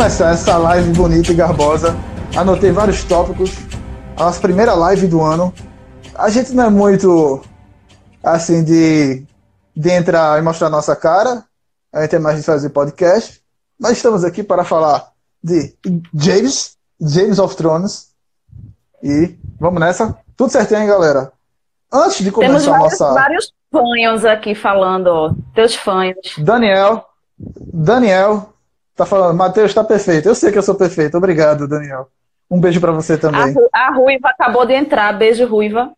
começar essa live bonita e garbosa, anotei vários tópicos. A nossa primeira live do ano. A gente não é muito assim de, de entrar e mostrar nossa cara. A gente é mais de fazer podcast. Mas estamos aqui para falar de James, James of Thrones. E vamos nessa. Tudo certinho, hein, galera? Antes de começar Temos vários, nossa. vários fanhos aqui falando, ó, teus fanhos. Daniel, Daniel tá falando, Matheus tá perfeito. Eu sei que eu sou perfeito. Obrigado, Daniel. Um beijo para você A, também. Ru- a Ruiva acabou de entrar, beijo Ruiva.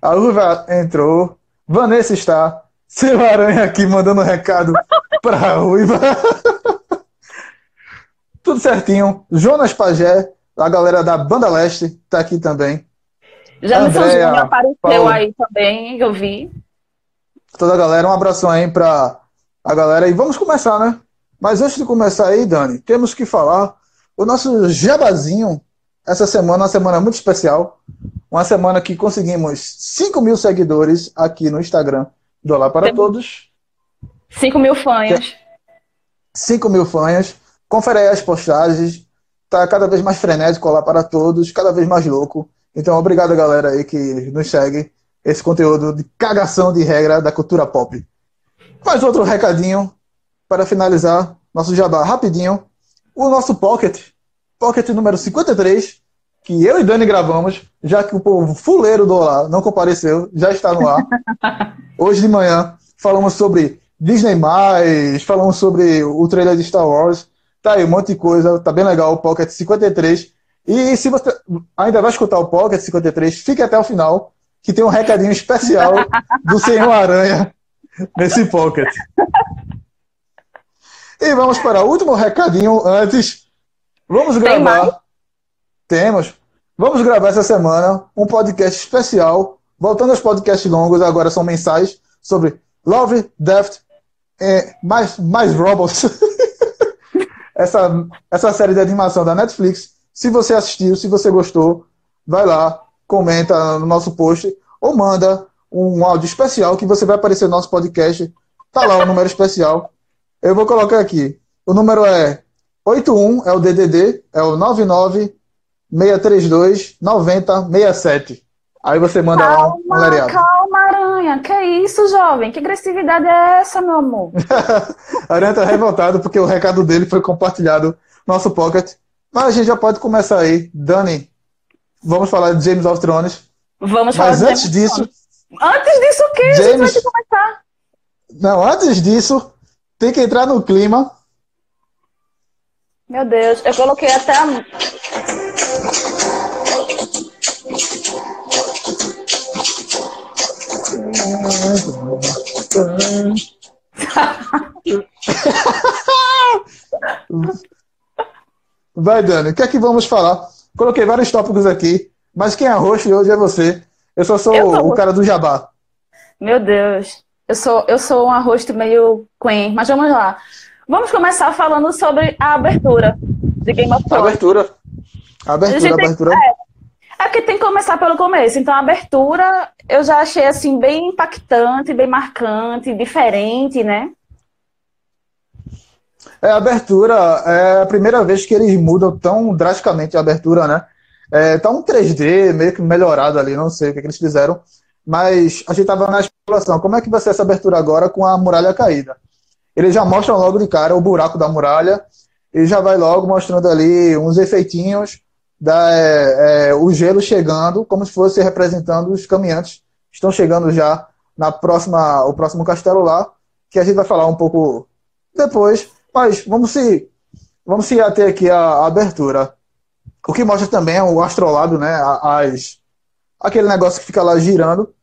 A Ruiva entrou. Vanessa está. Seu Aranha aqui mandando um recado pra Ruiva. Tudo certinho. Jonas Pajé, a galera da Banda Leste, tá aqui também. Andréa, Júnior apareceu Paulo. aí também, eu vi. Toda a galera, um abração aí pra a galera. E vamos começar, né? Mas antes de começar aí, Dani, temos que falar o nosso jabazinho. Essa semana, uma semana muito especial. Uma semana que conseguimos 5 mil seguidores aqui no Instagram do Olá para Temos- Todos. 5 mil fanhos. 5 mil fãs. Confere aí as postagens. Tá cada vez mais frenético lá para todos, cada vez mais louco. Então, obrigado, galera aí que nos segue. Esse conteúdo de cagação de regra da cultura pop. Mais outro recadinho para finalizar nosso jabá rapidinho. O nosso Pocket, Pocket número 53, que eu e Dani gravamos, já que o povo fuleiro do Olá não compareceu, já está no ar. Hoje de manhã falamos sobre Disney+, falamos sobre o trailer de Star Wars. Tá aí um monte de coisa, tá bem legal o Pocket 53. E se você ainda vai escutar o Pocket 53, fique até o final, que tem um recadinho especial do Senhor Aranha nesse Pocket. E vamos para o último recadinho antes. Vamos Tem gravar. Temos. Vamos gravar essa semana um podcast especial, voltando aos podcasts longos, agora são mensais, sobre Love, Death, é, mais, mais Robots. essa, essa série de animação da Netflix. Se você assistiu, se você gostou, vai lá, comenta no nosso post ou manda um áudio especial que você vai aparecer no nosso podcast. Tá lá o número especial. Eu vou colocar aqui. O número é 81, é o DDD, é o 99 632 9067. Aí você manda lá um, Calma, lereado. calma, aranha. Que isso, jovem? Que agressividade é essa, meu amor? Aranha tá revoltado porque o recado dele foi compartilhado no nosso pocket. Mas a gente já pode começar aí. Dani, vamos falar de James of Thrones. Vamos falar Mas de antes James disso. Antes disso, o que? A gente vai James- começar. não, antes disso, tem que entrar no clima. Meu Deus, eu coloquei até a. Vai, Dani, o que é que vamos falar? Coloquei vários tópicos aqui, mas quem é host hoje é você. Eu só sou Eu o cara do jabá. Meu Deus, eu sou, eu sou uma host meio queen, mas vamos lá. Vamos começar falando sobre a abertura de Game of Thrones. Abertura. A Abertura, tem- abertura. É porque tem que começar pelo começo. Então, a abertura eu já achei assim bem impactante, bem marcante, diferente, né? É, a abertura é a primeira vez que eles mudam tão drasticamente a abertura, né? É, tá um 3D meio que melhorado ali, não sei o que, que eles fizeram, mas a gente tava na especulação. Como é que vai ser essa abertura agora com a muralha caída? Eles já mostram logo de cara o buraco da muralha e já vai logo mostrando ali uns efeitinhos da é, é, o gelo chegando, como se fosse representando os caminhantes estão chegando já na próxima, o próximo castelo lá, que a gente vai falar um pouco depois. Mas vamos se, vamos se ater aqui à, à abertura. O que mostra também é o astrolado, né? a- As, aquele negócio que fica lá girando.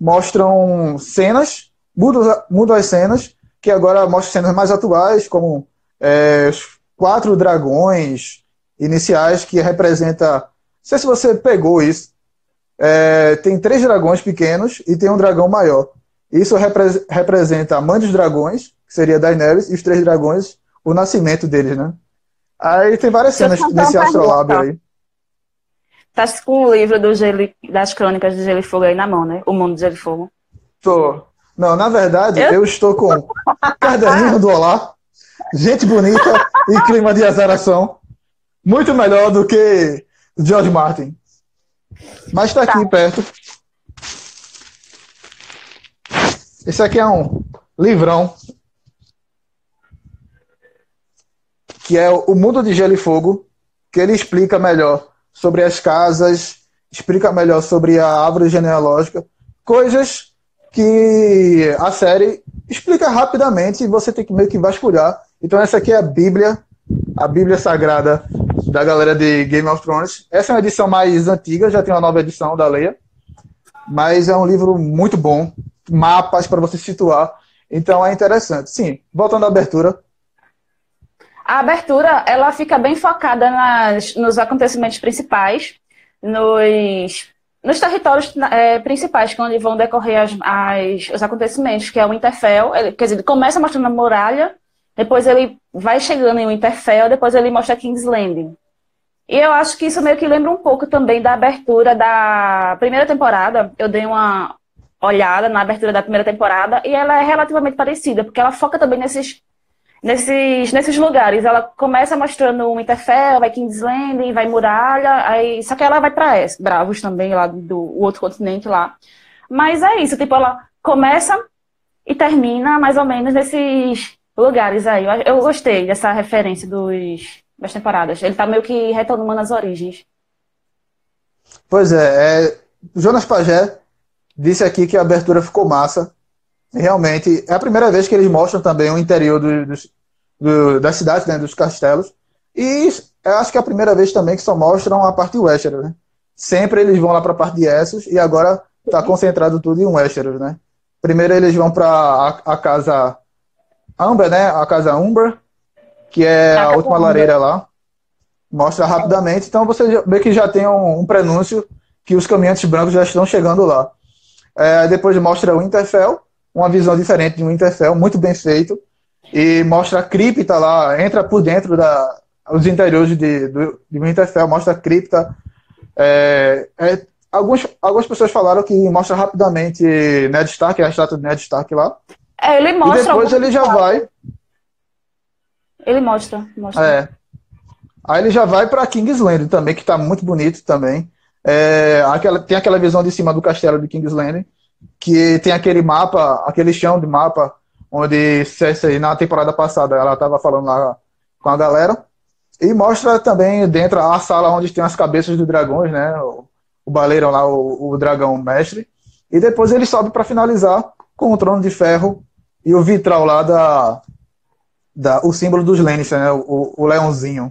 Mostram cenas, mudam, mudam as cenas, que agora mostram cenas mais atuais, como é, os quatro dragões iniciais, que representa. Não sei se você pegou isso. É, tem três dragões pequenos e tem um dragão maior. Isso repre- representa a mãe dos dragões, que seria Daenerys, e os três dragões, o nascimento deles, né? Aí tem várias cenas nesse astrolábio aí. Tá com o livro do Gelo, das crônicas de Gelo e Fogo aí na mão, né? O Mundo de Gelo e Fogo. Tô. Não, na verdade, Eu- eu estou com caderninho do Olá, gente bonita e clima de azaração. Muito melhor do que George Martin. Mas aqui tá. perto. Esse aqui é um livrão. Que é O Mundo de Gelo e Fogo. Que ele explica melhor sobre as casas, explica melhor sobre a árvore genealógica. Coisas que a série explica rapidamente e você tem que meio que vasculhar. Então essa aqui é a Bíblia, a Bíblia Sagrada da galera de Game of Thrones. Essa é uma edição mais antiga, já tem uma nova edição da Leia, mas é um livro muito bom, mapas para você situar. Então é interessante. Sim, voltando à abertura. A abertura ela fica bem focada nas, nos acontecimentos principais, nos nos territórios é, principais, é onde vão decorrer as, as, os acontecimentos, que é o Winterfell, ele, quer dizer, ele começa mostrando a muralha, depois ele vai chegando em Winterfell, depois ele mostra King's Landing. E eu acho que isso meio que lembra um pouco também da abertura da primeira temporada. Eu dei uma olhada na abertura da primeira temporada e ela é relativamente parecida, porque ela foca também nesses nesses, nesses lugares. Ela começa mostrando Winterfell, vai King's Landing, vai Muralha, aí, só que ela vai para Bravos também, lá do outro continente lá. Mas é isso, tipo, ela começa e termina mais ou menos nesses lugares aí. Eu, eu gostei dessa referência dos, das temporadas. Ele tá meio que retomando as origens. Pois é, é Jonas Pagé disse aqui que a abertura ficou massa realmente é a primeira vez que eles mostram também o interior do, do, do, das cidades, né, dos castelos. E acho que é a primeira vez também que só mostram a parte Westeros, né? Sempre eles vão lá para a parte de Essos e agora está concentrado tudo em Westeros, né? Primeiro eles vão para a, a, casa Amber, né? A casa Umber, que é a, a última lareira lá. Mostra rapidamente. Então você vê que já tem um, um prenúncio que os caminhantes brancos já estão chegando lá. É, depois mostra o Interfell, uma visão diferente de um Winterfell, muito bem feito, e mostra a cripta lá, entra por dentro da os interiores de, do, de Winterfell, mostra a cripta. É, é, alguns, algumas pessoas falaram que mostra rapidamente Ned Stark, a estátua de Ned Stark lá. É, ele mostra. E depois ele já vai. Ele mostra, mostra. É. Aí ele já vai para Kingsland também, que está muito bonito também. É, aquela, tem aquela visão de cima do castelo de Kingsland que tem aquele mapa, aquele chão de mapa, onde Cersei, na temporada passada, ela estava falando lá com a galera. E mostra também dentro a sala onde tem as cabeças dos dragões, né? O, o lá, o, o dragão mestre. E depois ele sobe para finalizar com o trono de ferro e o vitral lá da, da o símbolo dos Lannister, né? O, o leãozinho.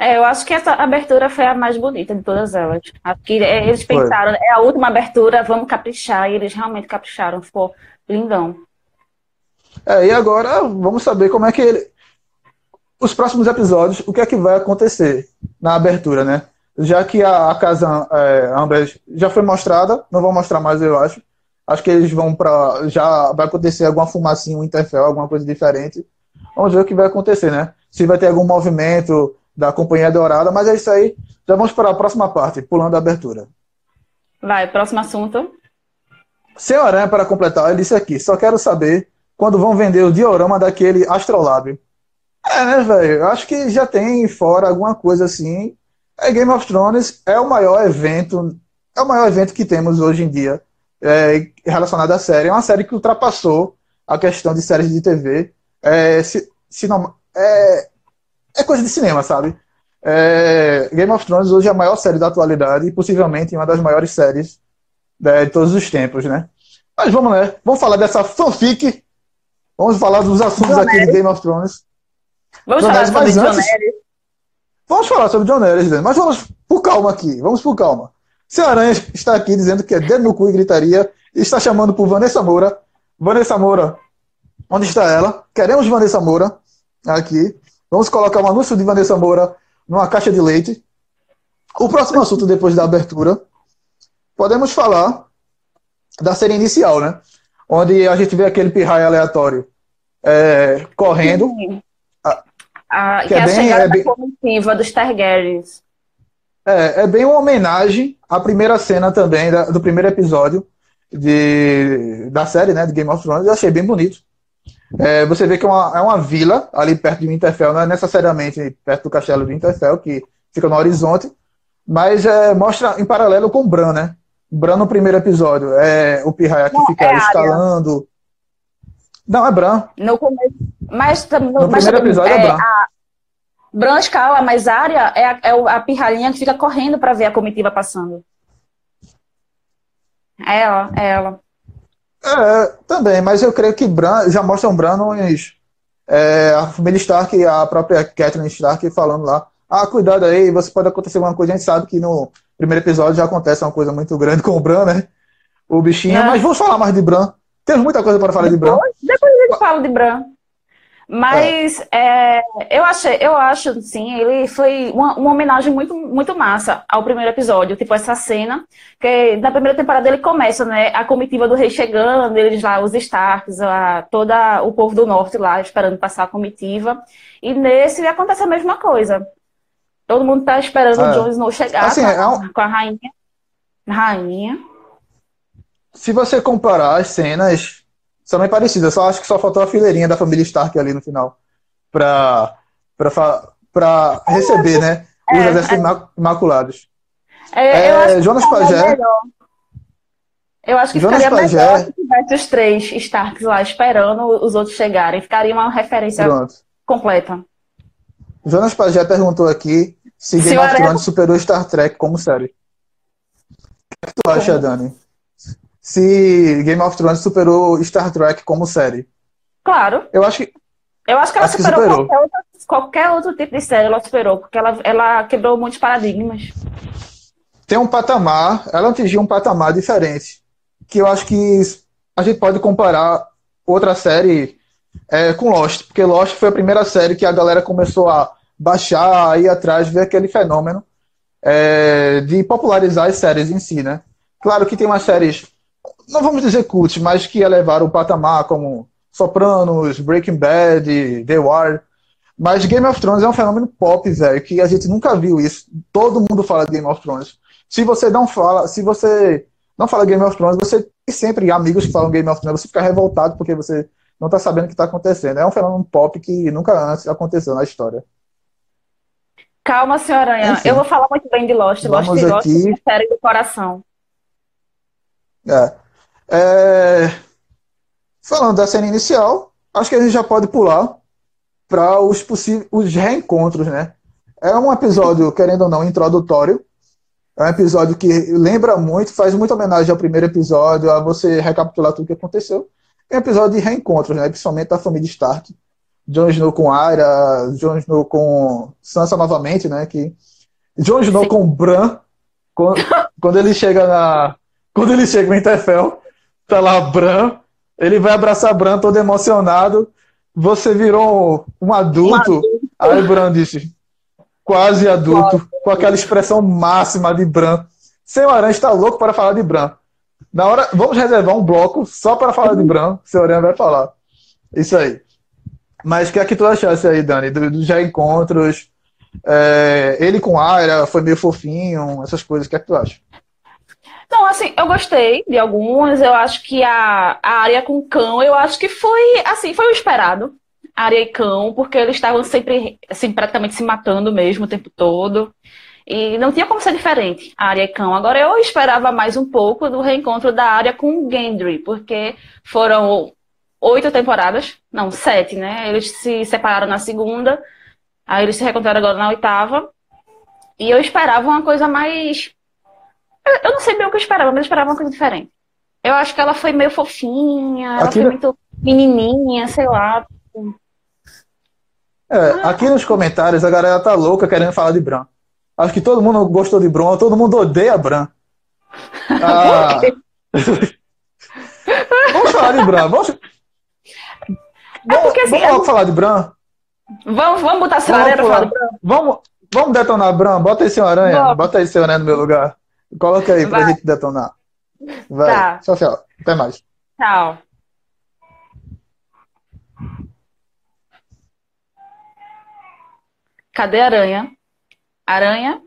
É, eu acho que essa abertura foi a mais bonita de todas elas. Aqui, é, eles pensaram, foi. é a última abertura, vamos caprichar, e eles realmente capricharam, ficou lindão. É, e agora vamos saber como é que ele. Os próximos episódios, o que é que vai acontecer na abertura, né? Já que a, a casa é, Amber já foi mostrada, não vou mostrar mais, eu acho. Acho que eles vão para. Já vai acontecer alguma fumacinha, um interfell, alguma coisa diferente. Vamos ver o que vai acontecer, né? Se vai ter algum movimento da Companhia Dourada, mas é isso aí. Já vamos para a próxima parte, pulando a abertura. Vai, próximo assunto. Seu Aranha, para completar, ele disse aqui: só quero saber quando vão vender o diorama daquele astrolábio. É, né, velho? Acho que já tem fora alguma coisa assim. É, Game of Thrones é o maior evento, é o maior evento que temos hoje em dia é, relacionado à série. É uma série que ultrapassou a questão de séries de TV. É, se, se não, é, é coisa de cinema, sabe? É, Game of Thrones hoje é a maior série da atualidade e possivelmente uma das maiores séries né, de todos os tempos, né? Mas vamos lá, né? vamos falar dessa fanfic. Vamos falar dos assuntos John aqui de Game of Thrones. Vamos John falar sobre John antes, Vamos falar sobre John Harris, mas vamos por calma aqui, vamos por calma. Seu Aranha está aqui dizendo que é dedo no cu e gritaria e está chamando por Vanessa Moura. Vanessa Moura, onde está ela? Queremos Vanessa Moura aqui. Vamos colocar um anúncio de Vanessa Moura numa caixa de leite. O próximo assunto, depois da abertura, podemos falar da série inicial, né? Onde a gente vê aquele pirraia aleatório é, correndo. A, que, que é, é bem, a chegada é bem, comitiva dos Targaryens. É, é bem uma homenagem à primeira cena também, da, do primeiro episódio de, da série, né, de Game of Thrones. Eu achei bem bonito. É, você vê que é uma, é uma vila ali perto de Winterfell, não é necessariamente perto do castelo de Winterfell, que fica no horizonte, mas é, mostra em paralelo com o Bran, né? Bran no primeiro episódio, é o Pirraia que não, fica é escalando. Não, é Bran. No começo. Mas, no, no mas, primeiro episódio é, é Bran. A... Bran escala, mas Arya é a, é a pirralhinha que fica correndo para ver a comitiva passando. É ela, é ela. É, também, mas eu creio que Bran, já mostram Bran nos, é, a família Stark e a própria Catelyn Stark falando lá, ah, cuidado aí, você pode acontecer alguma coisa, a gente sabe que no primeiro episódio já acontece uma coisa muito grande com o Bran, né? O bichinho, é. mas vamos falar mais de Bran. Temos muita coisa para falar depois, de Bran. Depois a gente fala de Bran. Mas é. É, eu, achei, eu acho, sim, ele foi uma, uma, homenagem muito, muito massa ao primeiro episódio. Tipo, essa cena, que na primeira temporada ele começa, né? A comitiva do rei chegando, eles lá, os Starks, a, toda o povo do norte lá, esperando passar a comitiva. E nesse acontece a mesma coisa. Todo mundo tá esperando é. o Jon Snow chegar assim, com, a, é com a rainha. Rainha. Se você comparar as cenas são bem parecidas. Só acho que só faltou a fileirinha da família Stark ali no final. Pra, pra, pra receber, né? Os é, exércitos é. imaculados. É, é, Jonas Pajé. Eu acho que Jonas ficaria Pajé, melhor se tivesse os três Starks lá esperando os outros chegarem. Ficaria uma referência Pronto. completa. Jonas Pajé perguntou aqui se Game of Thrones superou Star Trek como série. O que tu acha, Dani? Se Game of Thrones superou Star Trek como série. Claro. Eu acho que. Eu acho que ela acho superou, que superou. Qualquer, outro, qualquer, outro, tipo de série, ela superou, porque ela, ela quebrou muitos paradigmas. Tem um patamar, ela atingiu um patamar diferente. Que eu acho que a gente pode comparar outra série é, com Lost, porque Lost foi a primeira série que a galera começou a baixar, ir atrás, ver aquele fenômeno é, de popularizar as séries em si, né? Claro que tem umas séries não vamos dizer cult, mas que elevaram o patamar como Sopranos, Breaking Bad, The Wire. Mas Game of Thrones é um fenômeno pop, velho, que a gente nunca viu isso. Todo mundo fala de Game of Thrones. Se você não fala, se você não fala Game of Thrones, você tem sempre amigos que falam Game of Thrones, você fica revoltado porque você não está sabendo o que está acontecendo. É um fenômeno pop que nunca antes aconteceu na história. Calma, senhora Aranha. Eu vou falar muito bem de Lost. Lost, aqui... Lost é série do coração. É. É... Falando da cena inicial, acho que a gente já pode pular para os possíveis os reencontros, né? É um episódio, querendo ou não, introdutório. É um episódio que lembra muito, faz muita homenagem ao primeiro episódio, a você recapitular tudo o que aconteceu. É um episódio de reencontros, né? Principalmente da família Stark. Jon Snow com Arya, Jon Snow com Sansa novamente, né? Que Jon Snow Sim. com Bran, quando, quando ele chega na quando ele chega no Interfell, tá lá Bran, ele vai abraçar Bran todo emocionado. Você virou um adulto. Um adulto. Aí Bran disse, quase adulto, com aquela expressão máxima de Bran. Seu Aranha está louco para falar de Bran. Na hora, vamos reservar um bloco só para falar de Bran. Seu Aranha vai falar. Isso aí. Mas o que é que tu achasse aí, Dani? Dos já encontros. É, ele com Aira foi meio fofinho, essas coisas. O que é que tu acha? Não, assim, eu gostei de algumas. Eu acho que a, a área com cão, eu acho que foi, assim, foi o esperado. Área e cão, porque eles estavam sempre, assim, praticamente se matando mesmo o tempo todo. E não tinha como ser diferente, a área e cão. Agora, eu esperava mais um pouco do reencontro da área com o Gendry, porque foram oito temporadas, não, sete, né? Eles se separaram na segunda, aí eles se reencontraram agora na oitava. E eu esperava uma coisa mais eu não sei bem o que eu esperava, mas eu esperava uma coisa diferente. Eu acho que ela foi meio fofinha, ela aqui foi muito menininha, sei lá. É, ah. aqui nos comentários a galera tá louca querendo falar de Bran. Acho que todo mundo gostou de Bran, todo mundo odeia Bran. Ah... vamos falar de Bran. Vamos, é porque, assim, vamos logo eu... falar de Bran? Vamos, vamos botar essa galera falar de Bran. Vamos, vamos detonar Bran. Bota aí aranha. Bota aí seu aranha no meu lugar. Coloca aí Vai. pra gente detonar. Vai. Tá. Tchau, tchau. Até mais. Tchau. Cadê a aranha? Aranha?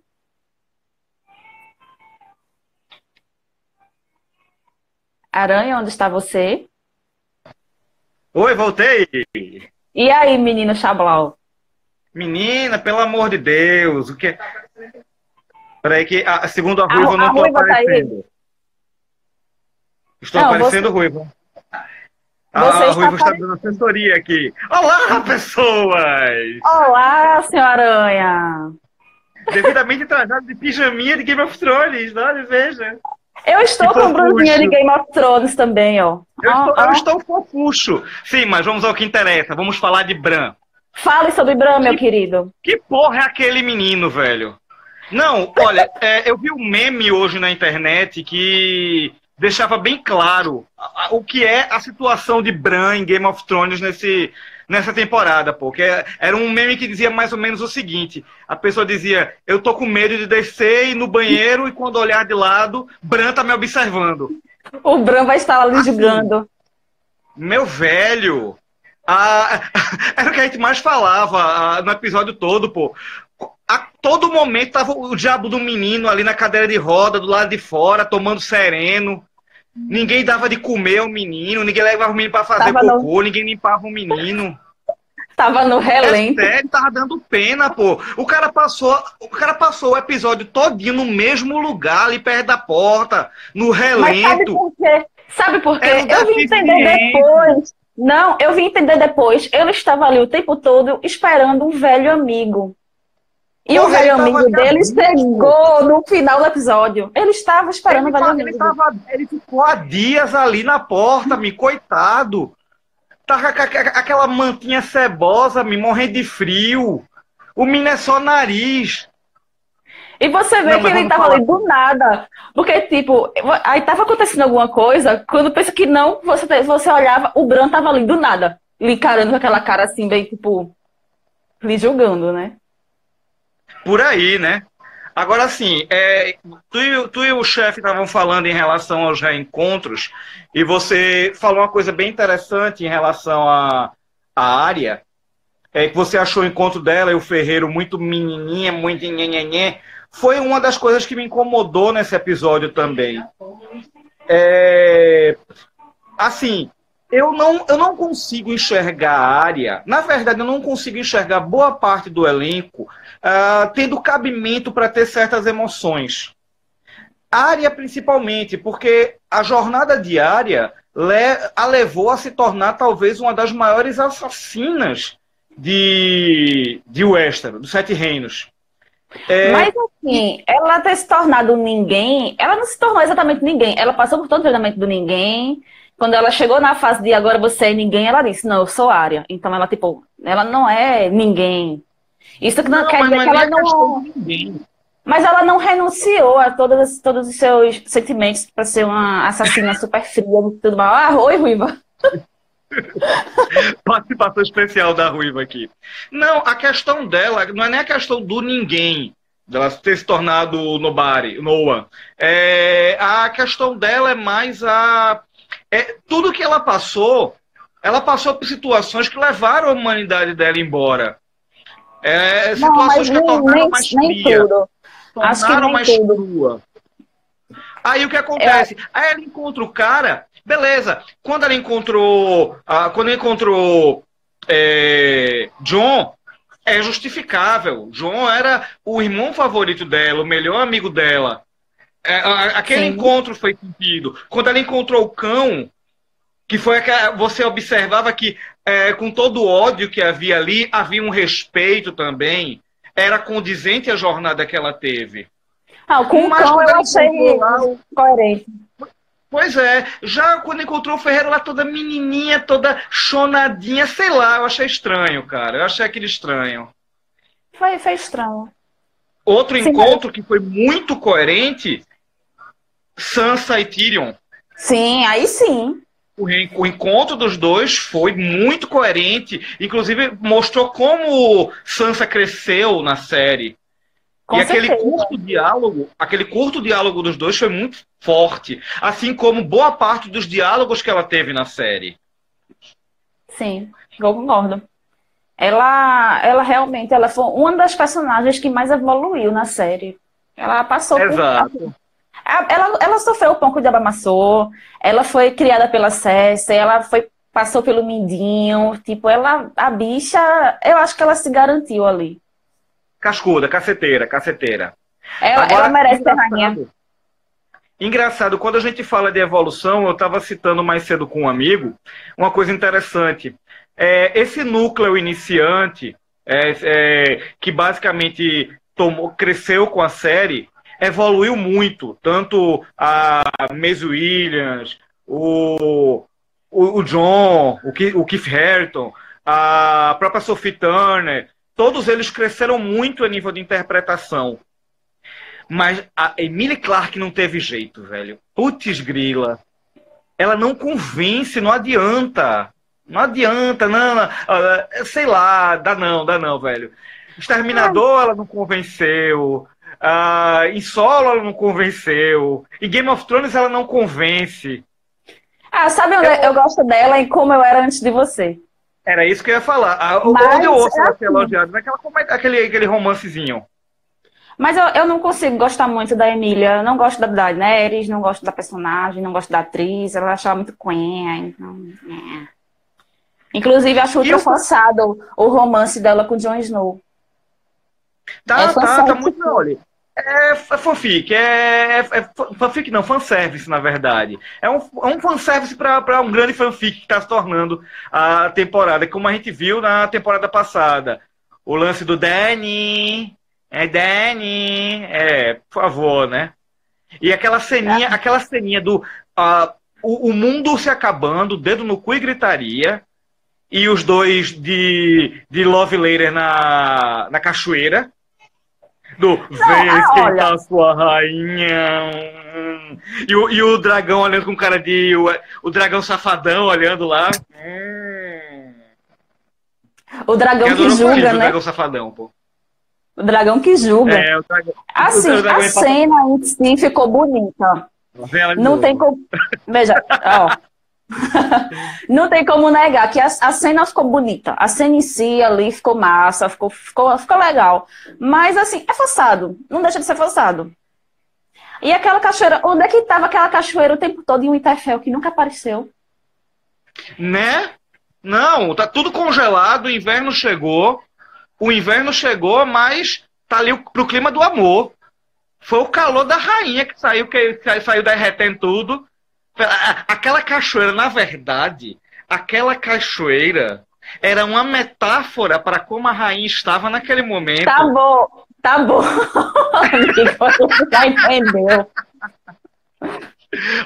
Aranha, onde está você? Oi, voltei. E aí, menino Chablau? Menina, pelo amor de Deus, o que. Peraí, que a, segundo a Ruiva, a, não estou tá aparecendo. Tá estou não, aparecendo você... Ruiva. Ah, você a Ruiva está dando assessoria aqui. Olá, pessoas! Olá, senhora Aranha! Devidamente trajado de pijaminha de Game of Thrones, olha, veja. Eu estou que com brusinha de Game of Thrones também, ó. Eu, estou, eu estou fofucho. Sim, mas vamos ao que interessa. Vamos falar de Bran. Fale sobre Bran, meu querido. Que porra é aquele menino, velho? Não, olha, é, eu vi um meme hoje na internet que deixava bem claro o que é a situação de Bran em Game of Thrones nesse, nessa temporada, pô. Que é, era um meme que dizia mais ou menos o seguinte: a pessoa dizia, eu tô com medo de descer e no banheiro, e quando olhar de lado, Bran tá me observando. O Bran vai estar ali assim, julgando. Meu velho, a, era o que a gente mais falava a, no episódio todo, pô. A todo momento tava o diabo do menino ali na cadeira de roda, do lado de fora, tomando sereno. Ninguém dava de comer ao menino, ninguém levava o menino para fazer tava cocô, no... ninguém limpava o menino. Tava no relento. É sério, tava dando pena, pô. O cara passou, o cara passou o episódio todinho no mesmo lugar, ali perto da porta, no relento. Mas sabe por quê? Sabe por quê? Eu vim entender depois. Não, eu vim entender depois. Ele estava ali o tempo todo esperando um velho amigo. E o velho amigo dele chegou no final do episódio. Ele estava esperando ele, o velho amigo. Ele, tava, ele ficou há dias ali na porta, me coitado. Tava com aquela mantinha cebosa, me morrendo de frio. O menino é só nariz. E você vê não, que ele tava falar. ali do nada. Porque, tipo, aí tava acontecendo alguma coisa, quando pensa que não, você, você olhava, o Bran tava ali do nada. Lhe encarando com aquela cara assim, bem, tipo, lhe julgando, né? Por aí, né? Agora, assim, é, tu, e, tu, e, o chefe estavam falando em relação aos reencontros, e você falou uma coisa bem interessante em relação à área, é que você achou o encontro dela e o Ferreiro muito menininha, muito nhenhenhé. Foi uma das coisas que me incomodou nesse episódio também. É, assim, eu não, eu não consigo enxergar a área, na verdade, eu não consigo enxergar boa parte do elenco uh, tendo cabimento para ter certas emoções. Área, principalmente, porque a jornada diária a levou a se tornar talvez uma das maiores assassinas de, de Westeros, dos Sete Reinos. É... Mas assim, ela ter se tornado ninguém, ela não se tornou exatamente ninguém. Ela passou por todo o treinamento do ninguém, quando ela chegou na fase de agora você é ninguém, ela disse, não, eu sou área. Então ela, tipo, ela não é ninguém. Isso não, não quer dizer que ela não. Mas ela não renunciou a todos, todos os seus sentimentos para ser uma assassina super fria e tudo mal. Ah, oi, Ruiva. Participação especial da Ruiva aqui. Não, a questão dela não é nem a questão do ninguém, dela ter se tornado Nobari, Noah. É, a questão dela é mais a é, tudo que ela passou, ela passou por situações que levaram a humanidade dela embora. É, situações não, que a tornaram nem, mais fria. Tornaram mais tudo. crua. Aí o que acontece? É... Aí ela encontra o cara, beleza. Quando ela encontrou. Ah, quando encontrou é, John, é justificável. John era o irmão favorito dela, o melhor amigo dela. É, aquele Sim. encontro foi sentido. Quando ela encontrou o cão, que foi que você observava que é, com todo o ódio que havia ali, havia um respeito também. Era condizente a jornada que ela teve. Ah, com o cão eu achei coerente. Pois é, já quando encontrou o Ferreira lá toda menininha, toda chonadinha, sei lá, eu achei estranho, cara. Eu achei aquele estranho. Foi, foi estranho. Outro Sim, encontro mas... que foi muito coerente Sansa e Tyrion. Sim, aí sim. O, encontro dos dois foi muito coerente, inclusive mostrou como Sansa cresceu na série. Com e certeza. aquele curto diálogo, aquele curto diálogo dos dois foi muito forte, assim como boa parte dos diálogos que ela teve na série. Sim, eu concordo. Ela, ela realmente, ela foi uma das personagens que mais evoluiu na série. Ela passou Exato. por ela, ela sofreu o pão que o diabo amassou, ela foi criada pela Cersei, ela foi passou pelo mindinho. Tipo, ela, a bicha, eu acho que ela se garantiu ali. Cascuda, caceteira, caceteira. Ela, Agora, ela merece ser rainha. Engraçado, quando a gente fala de evolução, eu estava citando mais cedo com um amigo, uma coisa interessante. É, esse núcleo iniciante, é, é, que basicamente tomou, cresceu com a série, evoluiu muito. Tanto a Maisie Williams, o, o, o John, o, o Keith Harington, a própria Sophie Turner, todos eles cresceram muito a nível de interpretação. Mas a Emily Clark não teve jeito, velho. Putz grila. Ela não convence, não adianta. Não adianta, não, não. Sei lá, dá não, dá não, velho. Exterminador, ela não convenceu. Uh, em solo, ela não convenceu. Em Game of Thrones, ela não convence. Ah, sabe onde eu, eu gosto dela e como eu era antes de você? Era isso que eu ia falar. Ah, Mas, onde eu ouço é ela ser assim. elogiada? Naquela, aquele, aquele romancezinho. Mas eu, eu não consigo gostar muito da Emília. Eu não gosto da Daenerys, não gosto da personagem, não gosto da atriz. Ela achava muito quenha, então... É. Inclusive, acho ultra forçado o romance dela com o Jon Snow. Tá, é tá, tá muito... Olha, é, é fanfic, é, é, é fanfic não, fanservice, na verdade. É um, é um fanservice para um grande fanfic que está se tornando a temporada, como a gente viu na temporada passada. O lance do Danny, é Danny, é, por favor, né? E aquela ceninha, é. aquela ceninha do uh, o, o, mundo se acabando, dedo no cu e gritaria, e os dois de, de Love Later na, na cachoeira. Do Vem ah, esquentar sua rainha. E o, e o dragão olhando com cara de. O, o dragão safadão olhando lá. O dragão que julga, né? O dragão safadão, pô. O dragão que julga. É, dragão, assim, a cena em si ficou bonita. Não tem como. Veja, ó. Não tem como negar que a, a, cena ficou bonita. A cena em si ali ficou massa, ficou, ficou, ficou legal. Mas assim, é forçado. Não deixa de ser forçado. E aquela cachoeira, onde é que estava aquela cachoeira o tempo todo em um Winterfell que nunca apareceu? Né? Não, tá tudo congelado, o inverno chegou o inverno chegou, mas tá ali pro clima do amor. Foi o calor da rainha que saiu, que saiu derretendo tudo. Aquela cachoeira, na verdade, aquela cachoeira era uma metáfora para como a rainha estava naquele momento. Tá bom, tá bom. já entendeu.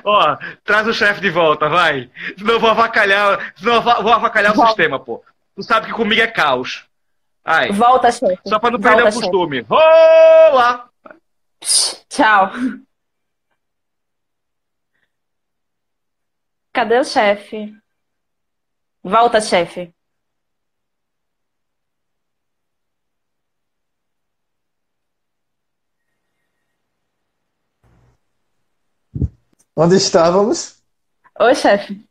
Ó, traz o chefe de volta, vai. Senão eu vou avacalhar, senão vou avacalhar o sistema, pô. Tu sabe que comigo é caos. Ai. Volta, chefe. Só para não perder Volta, o costume. Chefe. Olá! Tchau. Cadê o chefe? Volta, chefe. Onde estávamos? Oi, chefe.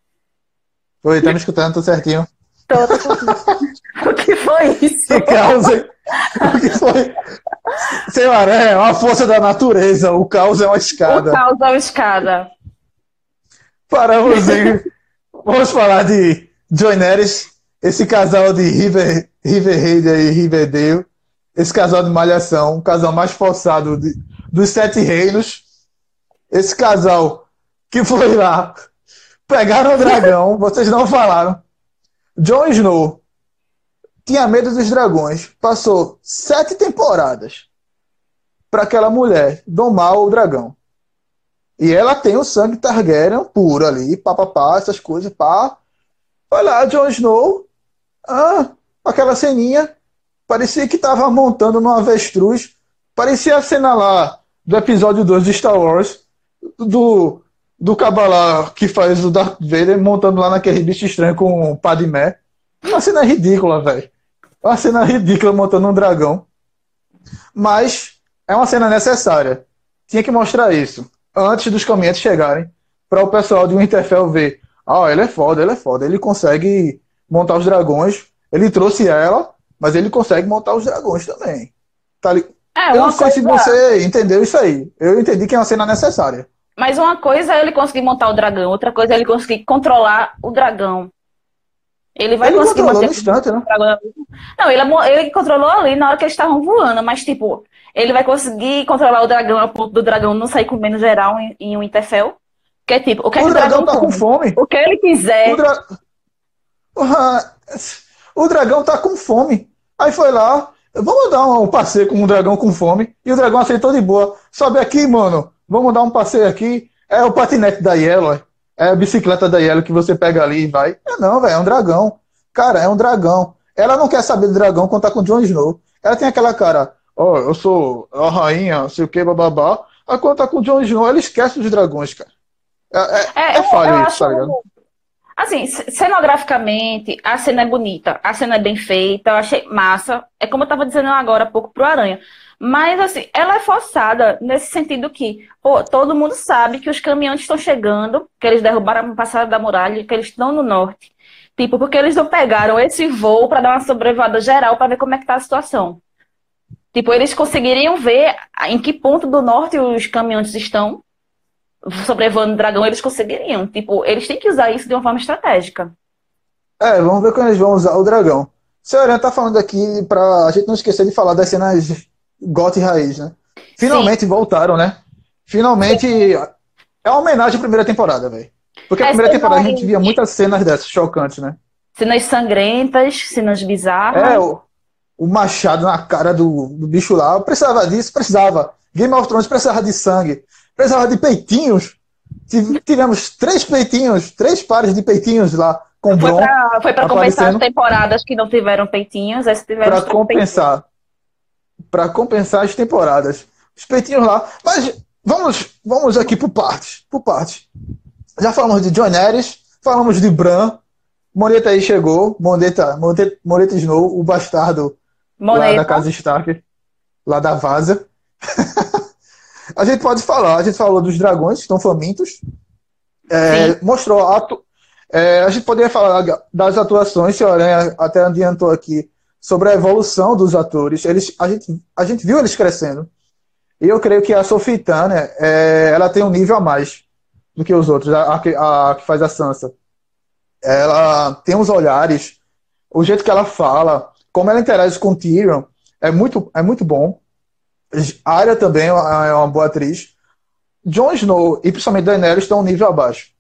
Oi, tá me escutando, tudo certinho? Tô, O que foi isso? Que causa. O que foi? Senhora, é uma força da natureza. O caos é uma escada. O caos é uma escada. Paramos em. Vamos falar de Joy Neres, esse casal de River, River e Riverdale. Esse casal de malhação, o casal mais forçado de, dos sete reinos. Esse casal que foi lá, pegaram o dragão, vocês não falaram Jon Snow tinha medo dos dragões. Passou sete temporadas para aquela mulher domar o dragão. E ela tem o sangue Targaryen puro ali, papapá, essas coisas, pá. Foi lá, Jon Snow. Ah, aquela ceninha. Parecia que tava montando numa avestruz. Parecia a cena lá do episódio 2 de Star Wars. Do, do Kabbalah que faz o Darth Vader montando lá naquele bicho estranho com o Padmé. Uma cena ridícula, velho. Uma cena ridícula montando um dragão. Mas é uma cena necessária. Tinha que mostrar isso antes dos caminhantes chegarem para o pessoal de Winterfell ver. Ah, ele é foda, ele é foda. Ele consegue montar os dragões. Ele trouxe ela, mas ele consegue montar os dragões também. Tá li... É, eu não sei coisa... se você entendeu isso aí. Eu entendi que é uma cena necessária. Mas uma coisa é ele conseguir montar o dragão, outra coisa é ele conseguir controlar o dragão. Ele vai Ele conseguir controlou manter no instante, né? Não, ele, ele controlou ali na hora que eles estavam voando, mas tipo, ele vai conseguir controlar o dragão a ponto do dragão não sair comendo geral em, em Winterfell. Que é tipo, o que, é que O o dragão dragão tá com fome. O que ele quiser. O, dra... O dragão tá com fome. Aí foi lá, vamos dar um passeio com um dragão com fome. E o dragão aceitou de boa. Sobe aqui, mano. Vamos dar um passeio aqui. É o patinete da Yellow. É a bicicleta da Yellow que você pega ali e vai. É não, velho, é um dragão. Cara, é um dragão. Ela não quer saber do dragão quando tá com o Jon Snow. Ela tem aquela cara, ó, eu sou a rainha, sei o que, bababá. Aí quando tá com o Jon Snow, ela esquece dos dragões, cara. É, é, É, é falho isso, acho. tá ligado? Assim, cenograficamente, a cena é bonita, a cena é bem feita, eu achei massa. É como eu tava dizendo agora há pouco pro Aranha. Mas, assim, ela é forçada nesse sentido que, pô, todo mundo sabe que os caminhões estão chegando, que eles derrubaram a passada da muralha, que eles estão no norte. Tipo, porque eles não pegaram esse voo para dar uma sobrevivada geral para ver como é que tá a situação. Tipo, eles conseguiriam ver em que ponto do norte os caminhões estão sobrevoando o dragão, eles conseguiriam. Tipo, eles têm que usar isso de uma forma estratégica. É, vamos ver quando eles vão usar o dragão. Aranha tá falando aqui pra a gente não esquecer de falar das cenas goth e raiz, né? Finalmente voltaram, né? Finalmente é uma homenagem à primeira temporada, velho. Porque a primeira temporada a gente via muitas cenas dessas chocantes, né? Cenas sangrentas, cenas bizarras. É, o, o machado na cara do, do bicho lá. Precisava disso? Precisava. Game of Thrones precisava de sangue. Precisava de peitinhos. Tive- Tivemos três peitinhos, três pares de peitinhos lá com Foi pra, foi pra compensar as temporadas que não tiveram peitinhos, as tiveram para compensar. Para compensar as temporadas. Os peitinhos lá. Mas vamos, vamos aqui por partes. Por partes. Já falamos de John Ares, falamos de Bran. Moneta aí chegou. Moneta, Moneta, Moneta Snow, o bastardo lá da Moneta. casa Stark, lá da Vaza. a gente pode falar, a gente falou dos dragões que estão famintos. É, mostrou a é, a gente poderia falar das atuações, o Aranha até adiantou aqui, sobre a evolução dos atores. Eles, a, gente, a gente viu eles crescendo. E eu creio que a Sophie Turner, é, ela tem um nível a mais do que os outros, a, a que- a que faz a Sansa. Ela tem uns olhares, o jeito que ela fala, como ela interage com o Tyrion, é muito, é muito bom. A Arya também é uma é uma boa atriz. Jon Snow e principalmente Daenerys estão um nível abaixo.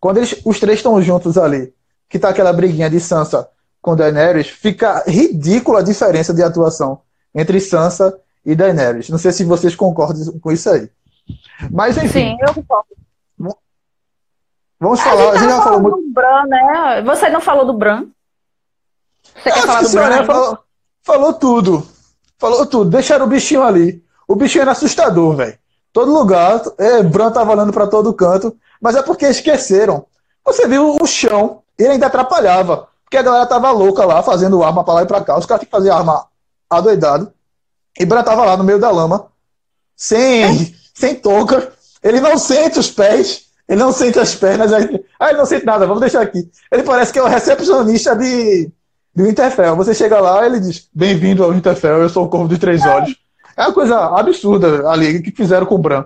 Quando eles, os três estão juntos ali, que tá aquela briguinha de Sansa com Daenerys, fica ridícula a diferença de atuação entre Sansa e Daenerys. Não sei se vocês concordam com isso aí. Mas enfim, Sim, eu concordo. vamos A falar. gente A gente tava já falou muito. do Bran, né? Você não falou do Bran? Você quer Acho falar do o Bran? senhor ainda? falou, falou tudo. Falou tudo. Deixaram o bichinho ali. O bichinho era assustador, velho. Todo lugar, é, Bran tava olhando pra todo canto, mas é porque esqueceram. Você viu o chão, ele ainda atrapalhava. Porque a galera tava louca lá, fazendo arma pra lá e pra cá. Os caras tinham que fazer arma adoidado. E Bran tava lá no meio da lama, sem, sem touca. Ele não sente os pés, ele não sente as pernas. Aí, ah, ele não sente nada, vamos deixar aqui. Ele parece que é o recepcionista de, do Winterfell. Você chega lá, ele diz: Bem-vindo ao Winterfell, eu sou o Corvo de Três Olhos. É uma coisa absurda ali que fizeram com o Bran.